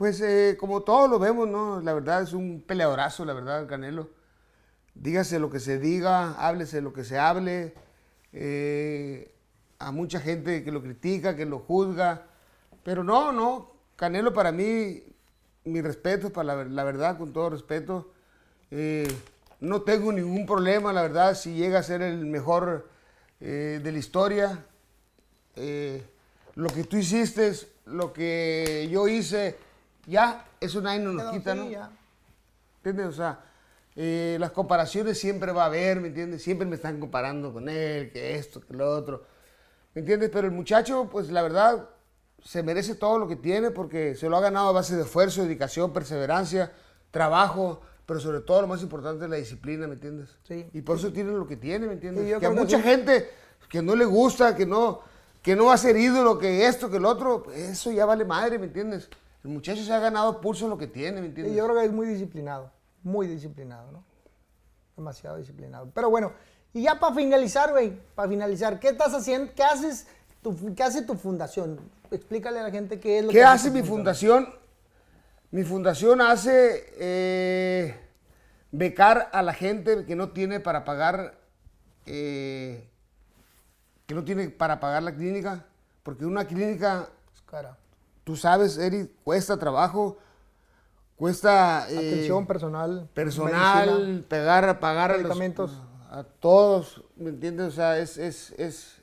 Pues eh, como todos lo vemos, ¿no? La verdad es un peleadorazo, la verdad, el Canelo. Dígase lo que se diga, háblese lo que se hable. eh, a mucha gente que lo critica, que lo juzga. Pero no, no. Canelo para mí, mi respeto, para la, ver- la verdad, con todo respeto. eh, no tengo ningún problema, la verdad, si llega a ser el mejor de la historia. Lo que tú hiciste, lo que yo hice, ya, eso nadie nos, Quedó quita, ¿no? ¿Entiendes? O sea, eh, las comparaciones siempre va a haber, ¿me entiendes? Siempre me están comparando con él, que esto, que lo otro. ¿Me entiendes? Pero el muchacho, pues la verdad, se merece todo lo que tiene porque se lo ha ganado a base de esfuerzo, dedicación, perseverancia, trabajo, pero sobre todo lo más importante es la disciplina, ¿me entiendes? Sí. Y por eso tiene lo que tiene, ¿me entiendes? Sí, que a que mucha sí. gente que no le gusta, que no, que no va a ser ídolo, que esto, que lo otro, pues, eso ya vale madre, ¿me entiendes? El muchacho se ha ganado pulso lo que tiene, ¿me Y entiendes? yo creo que es muy disciplinado, muy disciplinado, ¿no? Demasiado disciplinado. Pero bueno, y ya para finalizar, güey, para finalizar, ¿qué estás haciendo? ¿Qué haces? Tu, ¿Qué hace tu fundación? Explícale a la gente qué es lo ¿Qué que hace tu mi fundación? Mi fundación hace eh, becar a la gente que no tiene para pagar, eh, que no tiene para pagar la clínica, porque una clínica, Es cara. Tú sabes, Eric, cuesta trabajo, cuesta eh, Atención personal. personal, medicina. pegar, pagar a los- a todos, ¿me entiendes? O sea, es, es, es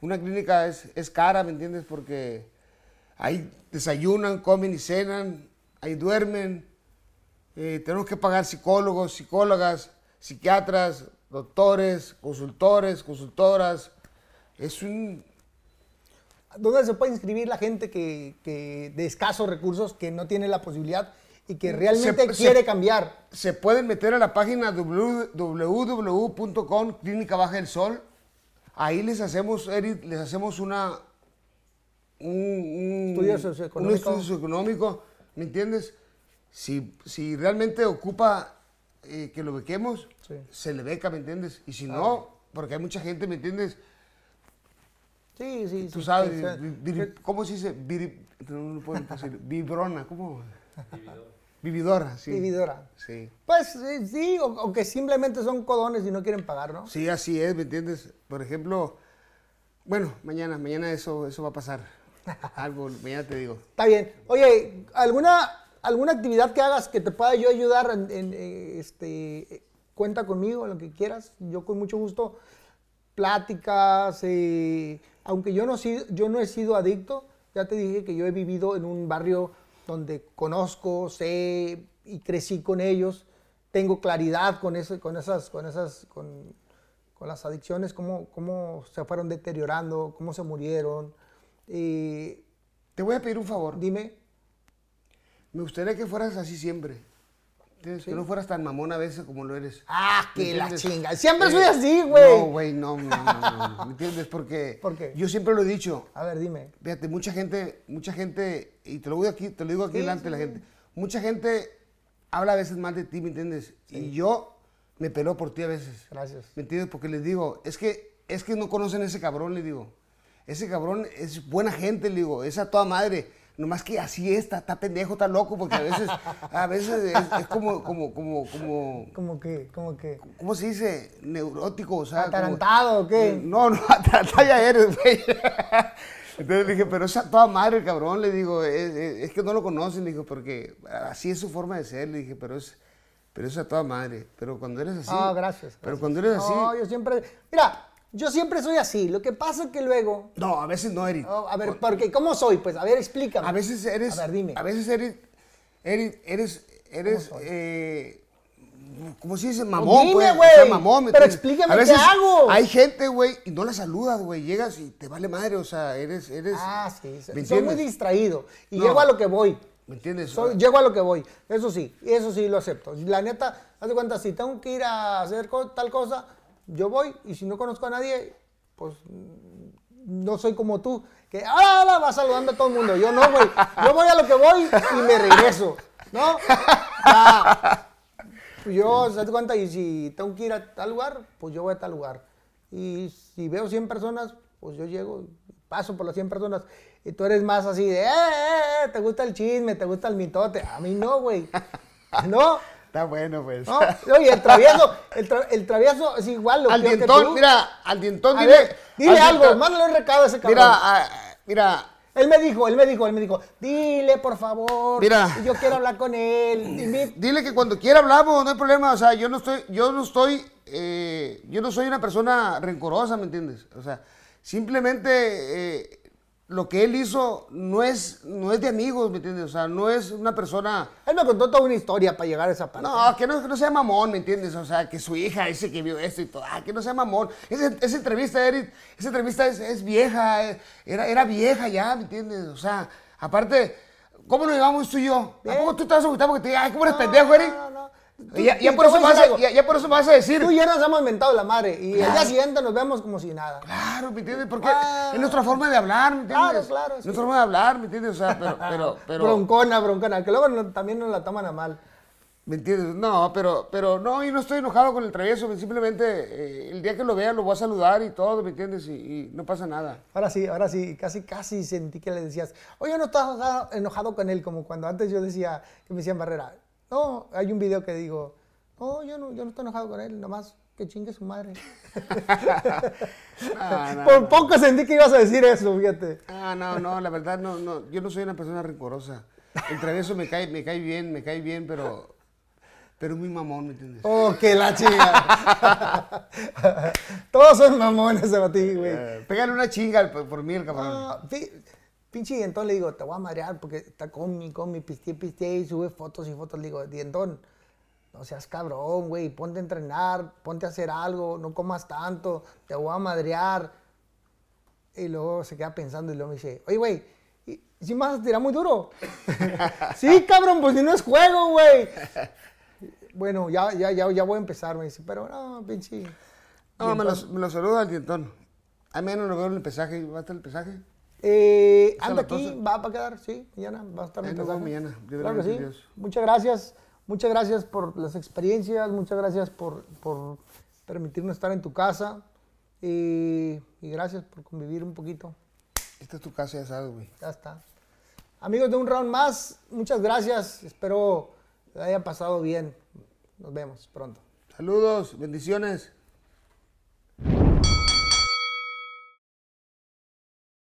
una clínica es, es cara, ¿me entiendes? Porque ahí desayunan, comen y cenan, ahí duermen. Eh, tenemos que pagar psicólogos, psicólogas, psiquiatras, doctores, consultores, consultoras. Es un... ¿Dónde se puede inscribir la gente que, que de escasos recursos, que no tiene la posibilidad y que realmente Se- se- quiere cambiar? Se pueden meter a la página www- www.com Clínica Baja del Sol. Ahí les hacemos, Eric, les hacemos una... Un, un- Estudio socioeconómico. Un estudio socioeconómico, ¿me entiendes? Si, si realmente ocupa eh, que lo bequemos, Sí. se le beca, ¿me entiendes? Y si no, porque hay mucha gente, ¿me entiendes? Sí, sí, Tú sí, sabes, ¿cómo se dice? Viri- no, no puedo decir, vibrona, ¿cómo? Vividora, sí. Vividora. Sí. Pues sí, sí, o, o que simplemente son codones y no quieren pagar, ¿no? Sí, así es, ¿me entiendes? Por ejemplo, bueno, mañana, mañana eso, eso va a pasar. Algo, mañana te digo. Está bien. Oye, ¿alguna, alguna actividad que hagas que te pueda yo ayudar? En, en, eh, este, cuenta conmigo, lo que quieras. Yo con mucho gusto. Pláticas, eh, aunque yo no, si- yo no he sido adicto, ya te dije que yo he vivido en un barrio donde conozco, sé y crecí con ellos. Tengo claridad con, eso, con esas, con esas, con, con las adicciones, cómo, cómo se fueron deteriorando, cómo se murieron. Eh, Te voy a pedir un favor. dime. Me gustaría que fueras así siempre. ¿Entiendes? Que no fueras tan mamón a veces como lo eres. Ah, ¿Me que la chinga. Siempre Eh, soy así, güey. No, güey, no, no, no, no, ¿Me entiendes? Porque ¿Por qué? yo siempre lo he dicho. A ver, dime. Fíjate, mucha gente, mucha gente, y te lo digo aquí, te lo digo aquí Sí, delante de la gente, mucha gente habla a veces mal de ti, ¿me entiendes? Y yo me peló por ti a veces. Gracias. ¿Me entiendes? Porque les digo, es que, es que no conocen a ese cabrón, le digo. Ese cabrón es buena gente, le digo, es a toda madre. Nomás que así está, está pendejo, está loco, porque a veces, a veces es, es como, como, como, como, ¿Cómo que? ¿Cómo que? ¿cómo se dice? Neurótico, o sea. ¿Atarantado o qué? no, no, atarantado ya eres, güey. Entonces le dije, pero es a toda madre el cabrón, le digo, es, es- es que no lo conocen, le digo, porque así es su forma de ser, le dije, pero es, pero es a toda madre. Pero cuando eres así. Ah, gracias. Pero gracias. cuando eres así. No, yo siempre. Mira, yo siempre soy así. Lo que pasa es que luego. No, a veces no, Eric. Oh, a ver, ¿por qué? ¿Cómo soy? Pues, a ver, explícame. A veces eres. A ver, dime. A veces eres. Eres. Eres. eres soy? eh, ¿Cómo se dice? Mamón, dime, pues. güey. o sea, mamón. ¿me Pero entiendes? explícame A qué veces hago. Hay gente, güey, y no la saludas, güey. Llegas y te vale madre, o sea, eres. eres Ah, sí. ¿Me Soy muy distraído. Y No. llego a lo que voy. ¿Me entiendes? Soy- llego a lo que voy. Eso sí, eso sí lo acepto. La neta, haz de cuenta, si tengo que ir a hacer tal cosa, yo voy y si no conozco a nadie, pues no soy como tú, que ah, vas saludando a todo el mundo. Yo no, güey. Yo voy a lo que voy y me regreso. ¿No? Ya. Yo, se das cuenta, y si tengo que ir a tal lugar, pues yo voy a tal lugar. Y si veo 100 personas, pues yo llego, paso por las 100 personas. Y tú eres más así de, eh, eh, eh, te gusta el chisme, te gusta el mitote. A mí no, güey. No. Está bueno, pues. No, oye, el travieso, el, tra- el travieso es igual. Lo al que dientón, tú. mira, al dientón A dile. ver, dile al algo, dientón- mándale un recado a ese cabrón. Mira, ah, mira, Él me dijo, él me dijo, él me dijo, dile por favor. Mira. Yo quiero hablar con él. Dile que cuando quiera hablamos, no hay problema. O sea, yo no estoy, yo no estoy, eh, yo no soy una persona rencorosa, ¿me entiendes? O sea, simplemente eh, lo que él hizo no es, no es de amigos, ¿me entiendes? O sea, no es una persesa Él me contó toda una historia para llegar a esa parte. No, que no, que no sea mamón, ¿me entiendes? O sea, que su hija ese que vio esto y todo, ah, que no sea mamón. Esa, esa entrevista, Eric, esa entrevista es, es vieja, eh, era, era vieja ya, ¿me entiendes? O sea, aparte, ¿cómo nos llevamos tú y yo? ¿A poco tú te vas a gustar porque te diga, ay, ¿cómo eres pendejo, Eric? No. Ya, ya y por eso vas a, ya, ya por eso vas a decir. Tú y yo nos hemos inventado la madre. Y el día siguiente nos vemos como si nada. Claro, ¿me entiendes? Porque Ah. es nuestra forma de hablar, ¿me entiendes? Claro, claro, sí. Nuestra forma de hablar, ¿me entiendes? O sea, pero, pero, pero... Broncona, broncona. Que luego no- también nos la toman a mal. ¿Me entiendes? No, pero, pero no, yo no estoy enojado con el travieso, simplemente eh, el día que lo vea lo voy a saludar y todo, ¿me entiendes? Y, y no pasa nada. Ahora sí, ahora sí, casi, casi sentí que le decías, oye, no estás enojado, enojado con él, como cuando antes yo decía que me decían Barrera. No, hay un video que digo, no, yo no, yo no estoy enojado con él, nomás que chingue su madre. Ah, no, Por no. poco sentí que ibas a decir eso, fíjate. Ah, no, no, la verdad no, no, yo no soy una persona rencorosa. El travieso me cae, me cae bien, me cae bien, pero, pero muy mamón, ¿me entiendes? Oh, que la chinga. Todos son mamones ese ti, güey. Eh, pégale una chinga por mí, el cabrón. Pi- pinche dientón le digo, te voy a madrear porque está con mi, con mi piste, piste y sube fotos y fotos. Le digo, dientón, no seas cabrón, güey, ponte a entrenar, ponte a hacer algo, no comas tanto, te voy a madrear. Y luego se queda pensando y luego me dice, oye, güey, ¿y si me vas a tirar muy duro? sí, cabrón, pues si no es juego, güey. Bueno, ya, ya, ya, ya voy a empezar, me dice, pero no, pinche. No, me lo, me lo saluda al dientón. Al menos lo veo en el pesaje. ¿Va a estar el pesaje? Eh, ¿Está anda aquí, va para quedar, sí, mañana va a estar mi pesaje. mañana, Claro que sí. Dios. Muchas gracias, muchas gracias por las experiencias, muchas gracias por, por permitirnos estar en tu casa y, y gracias por convivir un poquito. Esta es tu casa, ya sabes, güey. Ya está. Amigos de un round más, muchas gracias. Espero que haya pasado bien. Nos vemos pronto. Saludos, bendiciones.